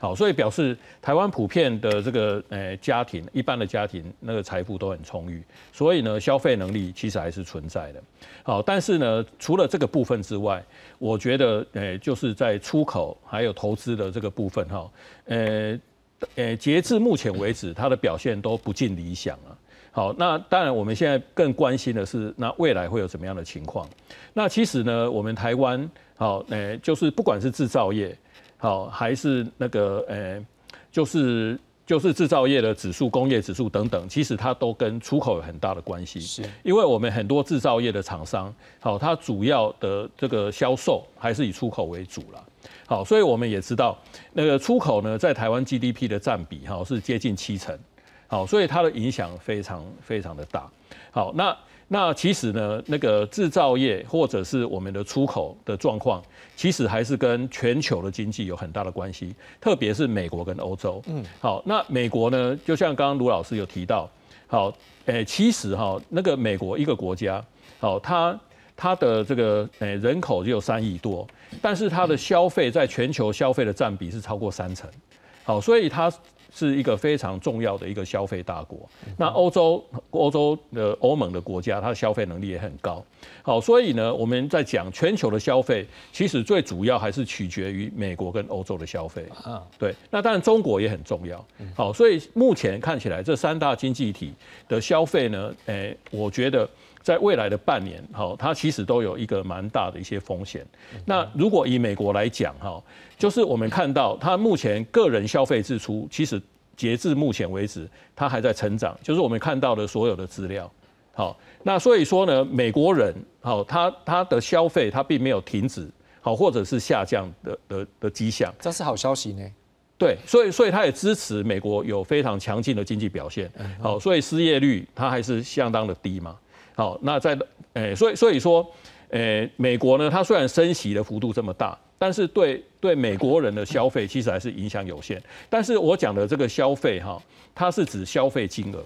好，所以表示台湾普遍的这个呃家庭，一般的家庭那个财富都很充裕，所以呢，消费能力其实还是存在的。好，但是呢，除了这个部分之外，我觉得呃，就是在出口还有投资的这个部分哈，呃呃，截至目前为止，它的表现都不尽理想啊。好，那当然，我们现在更关心的是，那未来会有怎么样的情况？那其实呢，我们台湾，好，诶，就是不管是制造业，好，还是那个，诶，就是就是制造业的指数、工业指数等等，其实它都跟出口有很大的关系。是，因为我们很多制造业的厂商，好，它主要的这个销售还是以出口为主了。好，所以我们也知道，那个出口呢，在台湾 GDP 的占比，哈，是接近七成。好，所以它的影响非常非常的大。好，那那其实呢，那个制造业或者是我们的出口的状况，其实还是跟全球的经济有很大的关系，特别是美国跟欧洲。嗯，好，那美国呢，就像刚刚卢老师有提到，好，诶，其实哈，那个美国一个国家，好，它它的这个诶人口只有三亿多，但是它的消费在全球消费的占比是超过三成。好，所以它。是一个非常重要的一个消费大国。那欧洲、欧洲的欧盟的国家，它的消费能力也很高。好，所以呢，我们在讲全球的消费，其实最主要还是取决于美国跟欧洲的消费。啊，对。那当然中国也很重要。好，所以目前看起来这三大经济体的消费呢，诶，我觉得。在未来的半年，哈，它其实都有一个蛮大的一些风险。那如果以美国来讲，哈，就是我们看到它目前个人消费支出，其实截至目前为止，它还在成长。就是我们看到的所有的资料，好，那所以说呢，美国人，好，他他的消费他并没有停止，好，或者是下降的的的迹象，这是好消息呢。对，所以所以他也支持美国有非常强劲的经济表现，好，所以失业率它还是相当的低嘛。好，那在诶，所以所以说，诶，美国呢，它虽然升息的幅度这么大，但是对对美国人的消费其实还是影响有限。但是我讲的这个消费哈，它是指消费金额。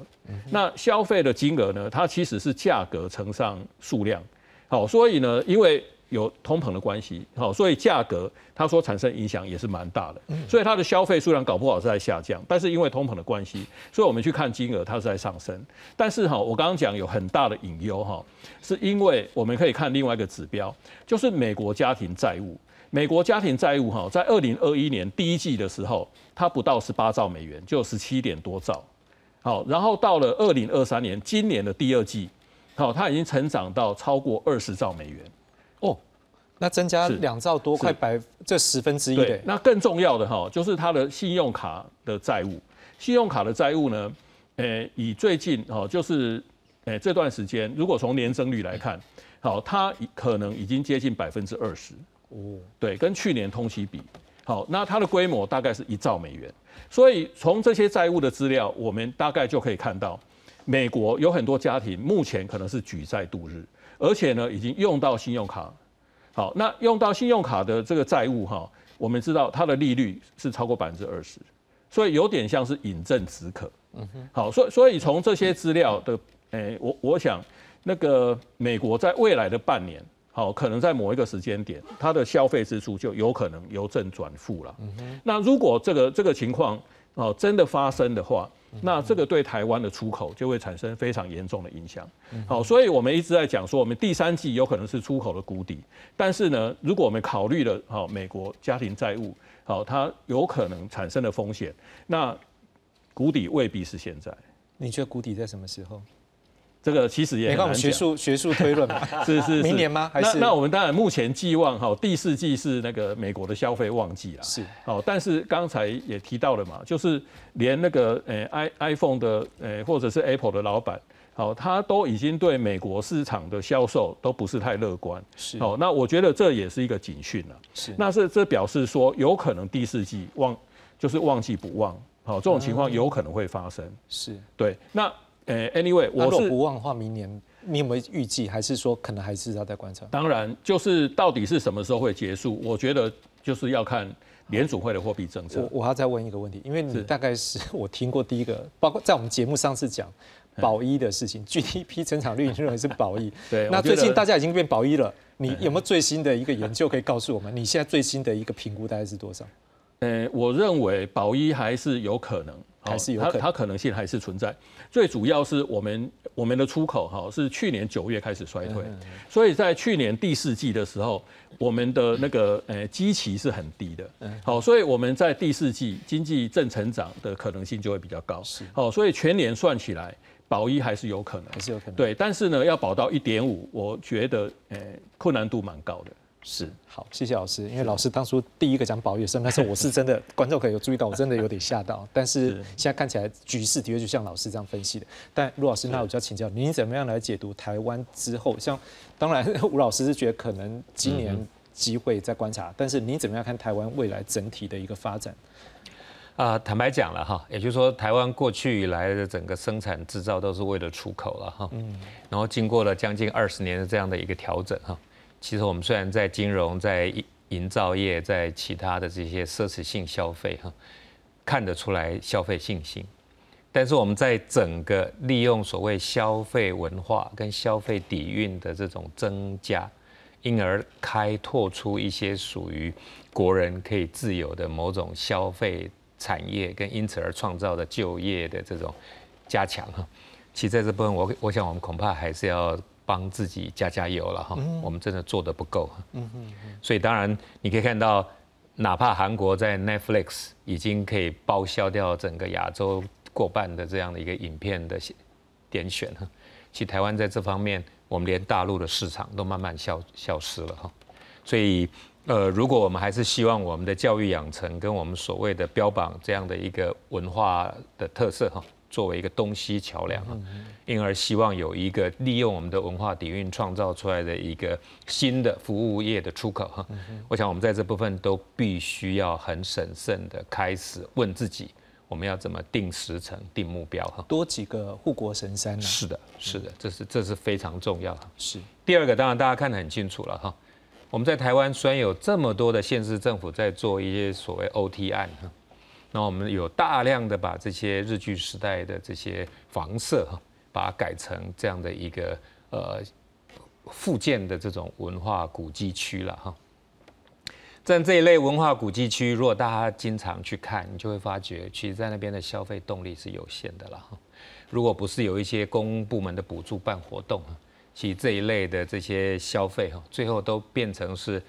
那消费的金额呢，它其实是价格乘上数量。好，所以呢，因为有通膨的关系，好，所以价格它所产生影响也是蛮大的，所以它的消费虽然搞不好是在下降，但是因为通膨的关系，所以我们去看金额它是在上升。但是哈，我刚刚讲有很大的隐忧哈，是因为我们可以看另外一个指标，就是美国家庭债务。美国家庭债务哈，在二零二一年第一季的时候，它不到十八兆美元，就十七点多兆。好，然后到了二零二三年今年的第二季，好，它已经成长到超过二十兆美元。哦，那增加是两兆多，是快百这十分之一那更重要的哈，就是它的信用卡的债务。信用卡的债务呢，呃，以最近哦，就是呃这段时间，如果从年增率来看，好，它可能已经接近百分之二十。哦，对，跟去年同期比，好，那它的规模大概是一兆美元。所以从这些债务的资料，我们大概就可以看到，美国有很多家庭目前可能是举债度日，而且呢，已经用到信用卡好，那用到信用卡的这个债务哈，我们知道它的利率是超过百分之二十，所以有点像是饮鸩止渴。嗯哼，好，所以所以从这些资料的，诶、我我想那个美国在未来的半年，好，可能在某一个时间点，它的消费支出就有可能由正转负了。嗯哼那如果这个这个情况哦真的发生的话，那这个对台湾的出口就会产生非常严重的影响。好，所以我们一直在讲说，我们第三季有可能是出口的谷底，但是呢，如果我们考虑了好美国家庭债务，好它有可能产生的风险，那谷底未必是现在。你觉得谷底在什么时候？这个其实也你看我们学。术学术推论嘛，是是是明年吗还是那那我们当然目前寄望哈第四季是那个美国的消费旺季啦。是哦，但是刚才也提到了嘛，就是连那个呃 i iPhone 的呃或者是 Apple 的老板，好、他都已经对美国市场的销售都不是太乐观。是好、那我觉得这也是一个警讯了。是那是这表示说有可能第四季旺就是旺季不旺，好、这种情况有可能会发生。是。对，那呃 anyway 我是不忘的话，明年你有没有预计，还是说可能还是要再观察？当然，就是到底是什么时候会结束？我觉得就是要看联储会的货币政策我。我要再问一个问题，因为你大概是 我听过第一个，包括在我们节目上次讲保一的事情，GDP 增长率你认为是保一，那对那最近大家已经变保一了，你有没有最新的一个研究可以告诉我们？你现在最新的一个评估大概是多少？呃，我认为保一还是有可能，哦还是有它它可能性还是存在。最主要是我们我们的出口哈是去年九月开始衰退，嗯所以在去年第四季的时候，我们的那个呃基期是很低的，嗯好，所以我们在第四季经济正成长的可能性就会比较高，是好，所以全年算起来保一还是有可能，还是有可能？，对，但是呢要保到一点五，我觉得呃困难度蛮高的。是好，谢谢老师。因为老师当初第一个讲保一的时候，那时候我是真的，观众可能有注意到，我真的有点吓到。但是是现在看起来局势的确就像老师这样分析的。但陆老师，那我就要请教您，怎么样来解读台湾之后？像当然 吴老师是觉得可能今年机会在观察，但是您怎么样看台湾未来整体的一个发展？啊、坦白讲了哈，也就是说，台湾过去以来的整个生产制造都是为了出口了哈，嗯，然后经过了将近二十年的这样的一个调整哈，其实我们虽然在金融、在营造业、在其他的这些奢侈性消费哈，看得出来消费信心，但是我们在整个利用所谓消费文化跟消费底蕴的这种增加，因而开拓出一些属于国人可以自由的某种消费产业，跟因此而创造的就业的这种加强哈。其实在这部分我，我想我们恐怕还是要帮自己加加油了哈。我们真的做的不够。嗯所以当然你可以看到，哪怕韩国在 Netflix 已经可以报销掉整个亚洲过半的这样的一个影片的点选哈，其实台湾在这方面，我们连大陆的市场都慢慢消消失了哈。所以，呃，如果我们还是希望我们的教育养成跟我们所谓的标榜这样的一个文化的特色哈，作为一个东西桥梁啊，因而希望有一个利用我们的文化底蕴创造出来的一个新的服务业的出口哈。我想我们在这部分都必须要很审慎的开始问自己，我们要怎么定时程、定目标哈。多几个护国神山呢、是的，是的，这是这是非常重要的。是第二个，当然大家看得很清楚了哈。我们在台湾虽然有这么多的县市政府在做一些所谓 OT 案哈，那我们有大量的把这些日据时代的这些房舍哈，把它改成这样的一个呃复建的这种文化古迹区了哈。在这一类文化古迹区，如果大家经常去看，你就会发觉，其实在那边的消费动力是有限的了。如果不是有一些公部门的补助办活动，其实这一类的这些消费哈，最后都变成是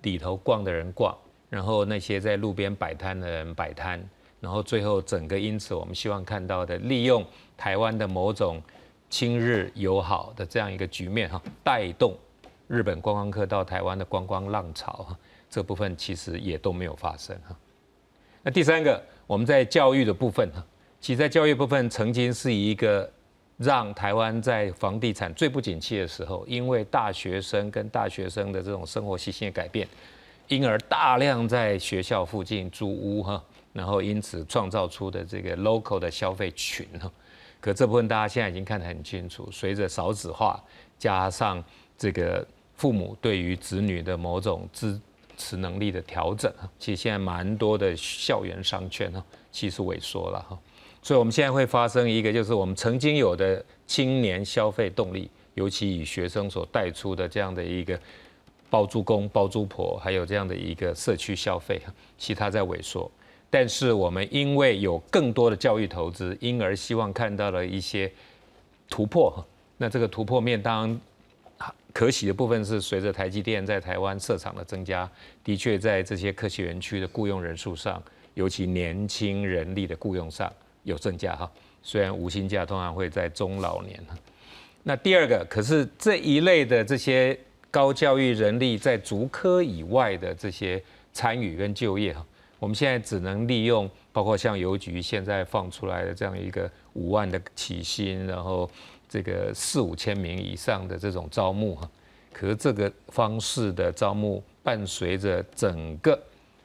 里头逛的人逛，然后那些在路边摆摊的人摆摊，然后最后整个因此我们希望看到的，利用台湾的某种亲日友好的这样一个局面哈，带动日本观光客到台湾的观光浪潮哈，这部分其实也都没有发生哈。那第三个，我们在教育的部分哈。其实，在教育部分，曾经是一个让台湾在房地产最不景气的时候，因为大学生跟大学生的这种生活习性的改变，因而大量在学校附近租屋哈，然后因此创造出的这个 local 的消费群哈。可这部分大家现在已经看得很清楚，随着少子化，加上这个父母对于子女的某种支持能力的调整其实现在蛮多的校园商圈哈，其实萎缩了哈。所以，我们现在会发生一个，就是我们曾经有的青年消费动力，尤其以学生所带出的这样的一个包租公、包租婆，还有这样的一个社区消费，其他在萎缩。但是，我们因为有更多的教育投资，因而希望看到了一些突破。那这个突破面，当然可喜的部分是，随着台积电在台湾设厂的增加，的确在这些科学园区的雇佣人数上，尤其年轻人力的雇佣上。有增加哈，虽然无薪假通常会在中老年那第二个，可是这一类的这些高教育人力在足科以外的这些参与跟就业哈，我们现在只能利用，包括像邮局现在放出来的这样一个五万的起薪，然后这个四五千名以上的这种招募哈，可是这个方式的招募伴随着整个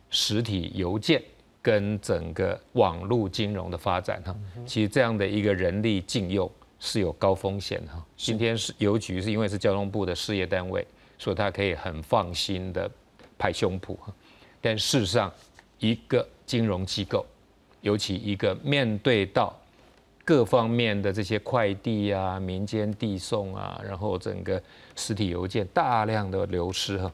实体邮件。跟整个网络金融的发展哈，其实这样的一个人力禁用是有高风险哈。今天是邮局是因为是交通部的事业单位，所以他可以很放心的拍胸脯。但事实上，一个金融机构，尤其一个面对到各方面的这些快递啊、民间递送啊，然后整个实体邮件大量的流失哈。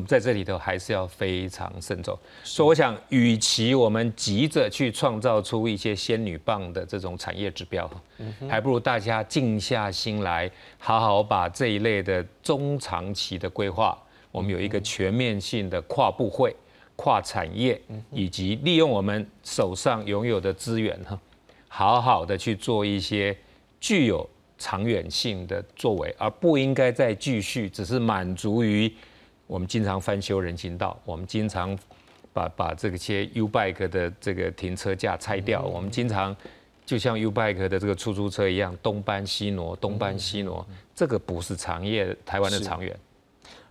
我们在这里头还是要非常慎重，所以我想，与其我们急着去创造出一些仙女棒的这种产业指标，还不如大家静下心来，好好把这一类的中长期的规划，我们有一个全面性的跨部会、跨产业，以及利用我们手上拥有的资源哈，好好的去做一些具有长远性的作为，而不应该再继续只是满足于。我们经常翻修人行道，我们经常把把这个些 U bike 的这个停车架拆掉，我们经常就像 U bike 的这个出租车一样东搬西挪，东搬西挪，这个不是长业台湾的长远。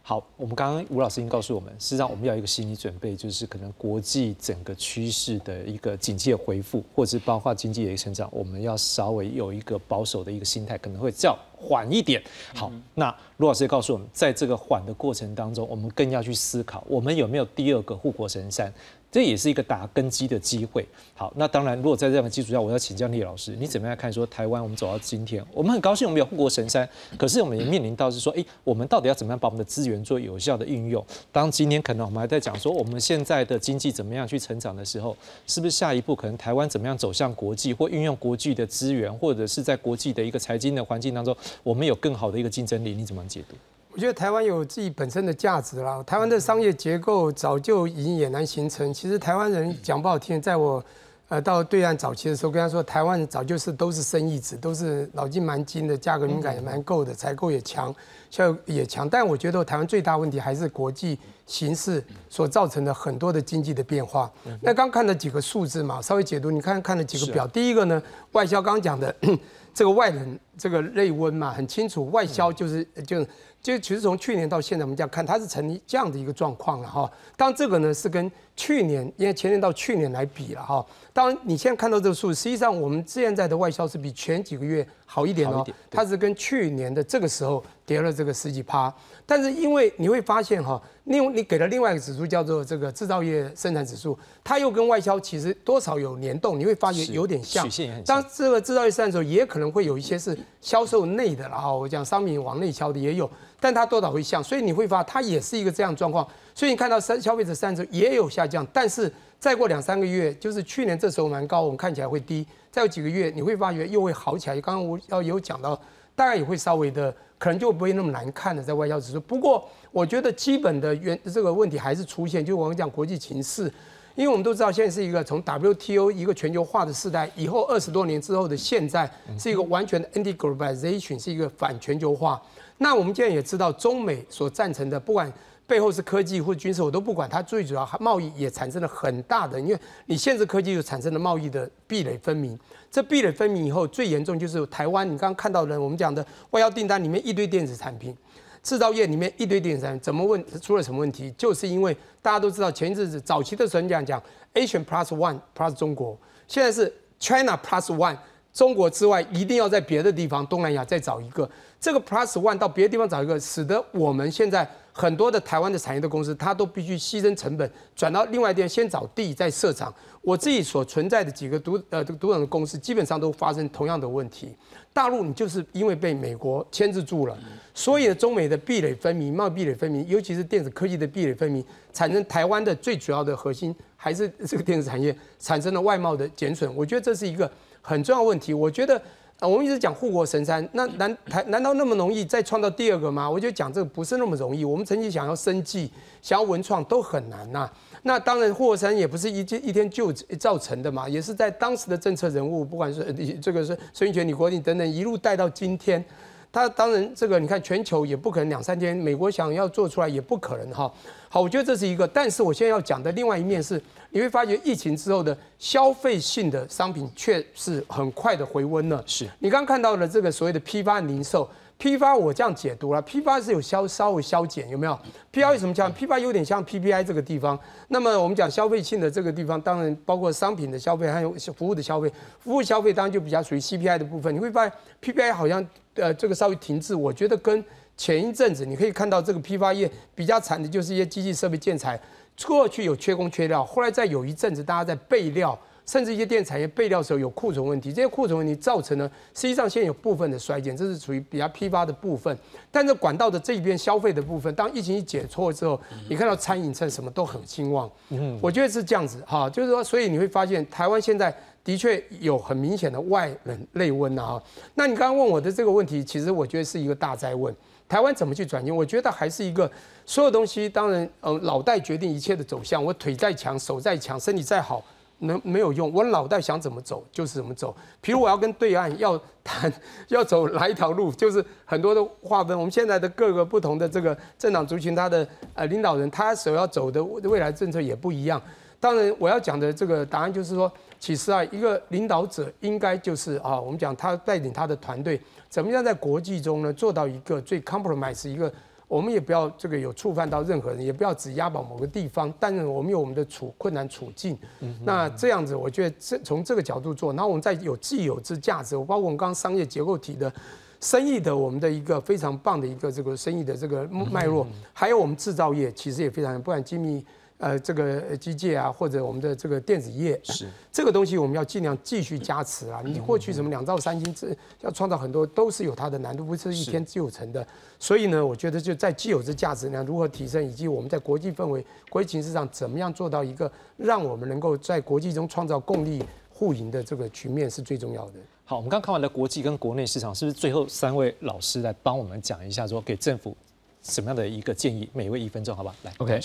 好，我们刚刚吴老师已经告诉我们，实际上我们要一个心理准备，就是可能国际整个趋势的一个警戒回复，或者是包括经济的一个成长，我们要稍微有一个保守的一个心态，可能会较缓一点。好，那卢老师也告诉我们，在这个缓的过程当中，我们更要去思考，我们有没有第二个护国神山。这也是一个打根基的机会。好，那当然，如果在这样的基础上，我要请教聂老师，你怎么样看？说台湾我们走到今天，我们很高兴我们有护国神山，可是我们也面临到是说，哎，我们到底要怎么样把我们的资源做有效的运用？当今天可能我们还在讲说，我们现在的经济怎么样去成长的时候，是不是下一步可能台湾怎么样走向国际，或运用国际的资源，或者是在国际的一个财经的环境当中，我们有更好的一个竞争力？你怎么解读？我觉得台湾有自己本身的价值啦。台湾的商业结构早就已经也难形成。其实台湾人讲不好听，在我呃到对岸早期的时候，跟他说台湾早就是都是生意子，都是脑筋蛮精的，价格敏感也蛮够的，采购也强，效也强。但我觉得台湾最大问题还是国际形势所造成的很多的经济的变化。那刚看了几个数字嘛，稍微解读，你看看了几个表。第一个呢，外销刚刚讲的 这个外人这个内温嘛，很清楚，外销就是就。就其实从去年到现在，我们这样看，它是成这样的一个状况了哈。当这个呢是跟去年，因为前年到去年来比了哈。当然你现在看到这个数，实际上我们现在的外销是比前几个月好一点哦。它是跟去年的这个时候跌了这个十几趴，但是因为你会发现哈，另你给了另外一个指数叫做这个制造业生产指数，它又跟外销其实多少有联动，你会发觉有点像。当这个制造业生产的时候，也可能会有一些是销售内的了哈，我讲商品往内销的也有，但它多少会降，所以你会发它也是一个这样状况。所以你看到三消费者三折也有下降，但是再过两三个月，就是去年这时候蛮高，我们看起来会低，再有几个月你会发觉又会好起来。刚刚我要有讲到，大概也会稍微的，可能就不会那么难看了，在外销指数。不过我觉得基本的原这个问题还是出现，就我们讲国际情势。因为我们都知道，现在是一个从 WTO 一个全球化的时代，以后二十多年之后的现在，是一个完全的 anti-globalization，是一个反全球化。那我们现在也知道，中美所赞成的，不管背后是科技或军事，我都不管，它最主要贸易也产生了很大的，因为你限制科技就产生了贸易的壁垒分明。这壁垒分明以后，最严重就是台湾，你刚刚看到的，我们讲的外销订单里面一堆电子产品。制造业里面一堆电商，怎么问出了什么问题？就是因为大家都知道，前一阵子早期的时候讲讲 Asian Plus One Plus 中国，现在是 China Plus One，中国之外一定要在别的地方东南亚再找一个。这个 Plus One 到别的地方找一个，使得我们现在很多的台湾的产业的公司，它都必须牺牲成本，转到另外一边先找地再设厂。我自己所存在的几个独呃这个独等的公司，基本上都发生同样的问题。大陆你就是因为被美国牵制住了，所以中美的壁垒分明，贸易壁垒分明，尤其是电子科技的壁垒分明，产生台湾的最主要的核心还是这个电子产业产生了外贸的减损。我觉得这是一个很重要问题。我觉得啊，我们一直讲护国神山，那难台难道那么容易再创造第二个吗？我就讲这个不是那么容易。我们曾经想要生计、想要文创都很难呐。那当然，霍山也不是一天一天就造成的嘛，也是在当时的政策人物，不管是这个是孙运权、李国鼎等等，一路带到今天。他当然这个你看，全球也不可能两三天，美国想要做出来也不可能哈。好，我觉得这是一个。但是我现在要讲的另外一面是，你会发觉疫情之后的消费性的商品却是很快的回温了。是你刚看到的这个所谓的批发零售。批发我这样解读了，批发是有消稍微消减，有没有？批发为什么讲？批发有点像 PPI 这个地方。那么我们讲消费性的这个地方，当然包括商品的消费，还有服务的消费。服务消费当然就比较属于 CPI 的部分。你会发现 PPI 好像呃这个稍微停滞。我觉得跟前一阵子你可以看到这个批发业比较惨的就是一些机器设备建材，过去有缺工缺料，后来再有一阵子大家在备料。甚至一些电产业备料的时候有库存问题，这些库存问题造成呢，实际上现在有部分的衰减，这是属于比较批发的部分。但是管道的这一边消费的部分，当疫情一解脱之后，你看到餐饮、趁什么都很兴旺。嗯，我觉得是这样子哈，就是说，所以你会发现台湾现在的确有很明显的外冷内温呐哈。那你刚刚问我的这个问题，其实我觉得是一个大灾问，台湾怎么去转型？我觉得还是一个所有东西，当然，嗯，脑袋决定一切的走向。我腿再强，手再强，身体再好。能没有用，我脑袋想怎么走就是怎么走。比如我要跟对岸要谈，要走哪一条路，就是很多的划分。我们现在的各个不同的这个政党族群，他的呃领导人，他所要走的未来政策也不一样。当然，我要讲的这个答案就是说，其实啊，一个领导者应该就是啊，我们讲他带领他的团队，怎么样在国际中呢做到一个最 compromise 一个。我们也不要这个有触犯到任何人，也不要只押宝某个地方，但是我们有我们的处困难处境。那这样子，我觉得这从这个角度做，然后我们再有既有之价值，包括我们刚刚商业结构体的生意的我们的一个非常棒的一个这个生意的这个脉络，还有我们制造业其实也非常，不管精密。呃，这个机械啊，或者我们的这个电子业，是这个东西，我们要尽量继续加持啊。你过去什么两兆三星，这要创造很多，都是有它的难度，不是一天就成的。所以呢，我觉得就在既有之价值呢，如何提升，以及我们在国际氛围、国际形势上怎么样做到一个让我们能够在国际中创造共利互赢的这个局面，是最重要的。好，我们刚看完了国际跟国内市场，是不是最后三位老师来帮我们讲一下，说给政府什么样的一个建议？每位一分钟，好吧？来，OK。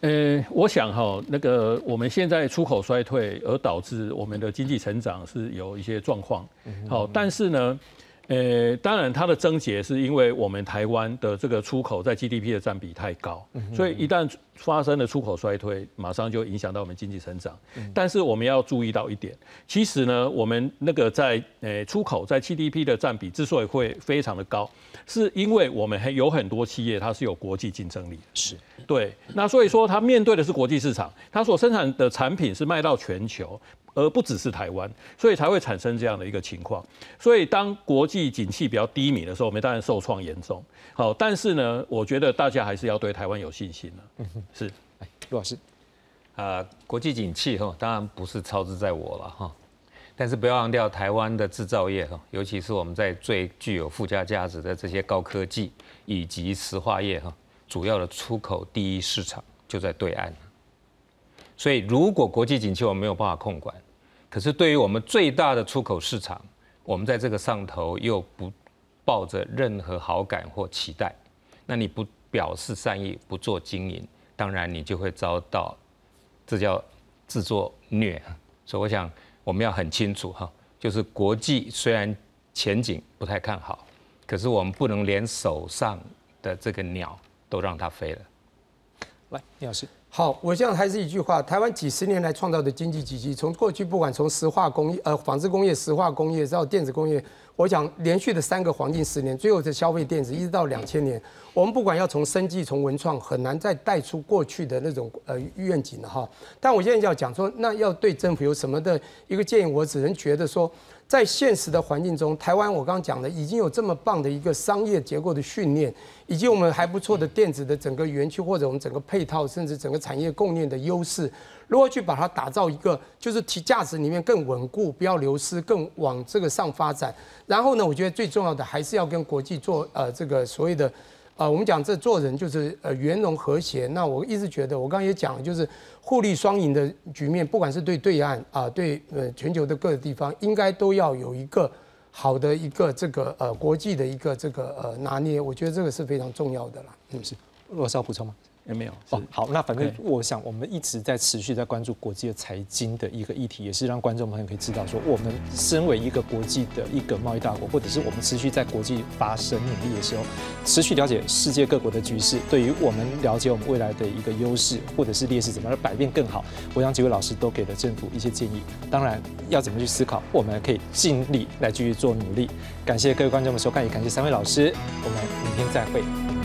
呃，我想哈，那个我们现在出口衰退，而导致我们的经济成长是有一些状况。好，但是呢，呃，当然它的症结是因为我们台湾的这个出口在 GDP 的占比太高，所以一旦发生了出口衰退，马上就影响到我们经济成长。但是我们要注意到一点，其实呢，我们那个在呃出口在 GDP 的占比之所以会非常的高。是因为我们还有很多企业，它是有国际竞争力，是对。那所以说，它面对的是国际市场，它所生产的产品是卖到全球，而不只是台湾，所以才会产生这样的一个情况。所以当国际景气比较低迷的时候，我们当然受创严重。好，但是呢，我觉得大家还是要对台湾有信心了。嗯哼，是。陆老师，啊，国际景气哈，当然不是操之在我了哈。但是不要忘掉台湾的制造业哈，尤其是我们在最具有附加价值的这些高科技以及石化业哈，主要的出口第一市场就在对岸。所以如果国际景气我们没有办法控管，可是对于我们最大的出口市场，我们在这个上头又不抱着任何好感或期待，那你不表示善意，不做经营，当然你就会遭到，这叫自作孽。所以我想我们要很清楚哈，就是国际虽然前景不太看好，可是我们不能连手上的这个鸟都让它飞了。来，李老师。好，我想还是一句话，台湾几十年来创造的经济奇迹，从过去不管从石化工业、呃纺织工业、石化工业到电子工业，我想连续的三个黄金十年，最后是消费电子，一直到两千年，我们不管要从生计、从文创，很难再带出过去的那种呃愿景了哈。但我现在要讲说，那要对政府有什么的一个建议，我只能觉得说。在现实的环境中，台湾我刚刚讲的已经有这么棒的一个商业结构的训练，以及我们还不错的电子的整个园区或者我们整个配套，甚至整个产业供应链的优势，如何去把它打造一个就是提价值里面更稳固，不要流失，更往这个上发展。然后呢，我觉得最重要的还是要跟国际做呃这个所谓的。啊，我们讲这做人就是呃圆融和谐。那我一直觉得，我刚刚也讲，就是互利双赢的局面，不管是对对岸啊，对呃全球的各个地方，应该都要有一个好的一个这个呃国际的一个这个呃拿捏。我觉得这个是非常重要的啦。嗯是？我稍补充吗？也没有哦，好，那反正我想，我们一直在持续在关注国际的财经的一个议题，也是让观众朋友可以知道，说我们身为一个国际的一个贸易大国，或者是我们持续在国际发生努力的时候，持续了解世界各国的局势，对于我们了解我们未来的一个优势或者是劣势，怎么样改变更好，我想几位老师都给了政府一些建议。当然，要怎么去思考，我们可以尽力来继续做努力。感谢各位观众的收看，也感谢三位老师，我们明天再会。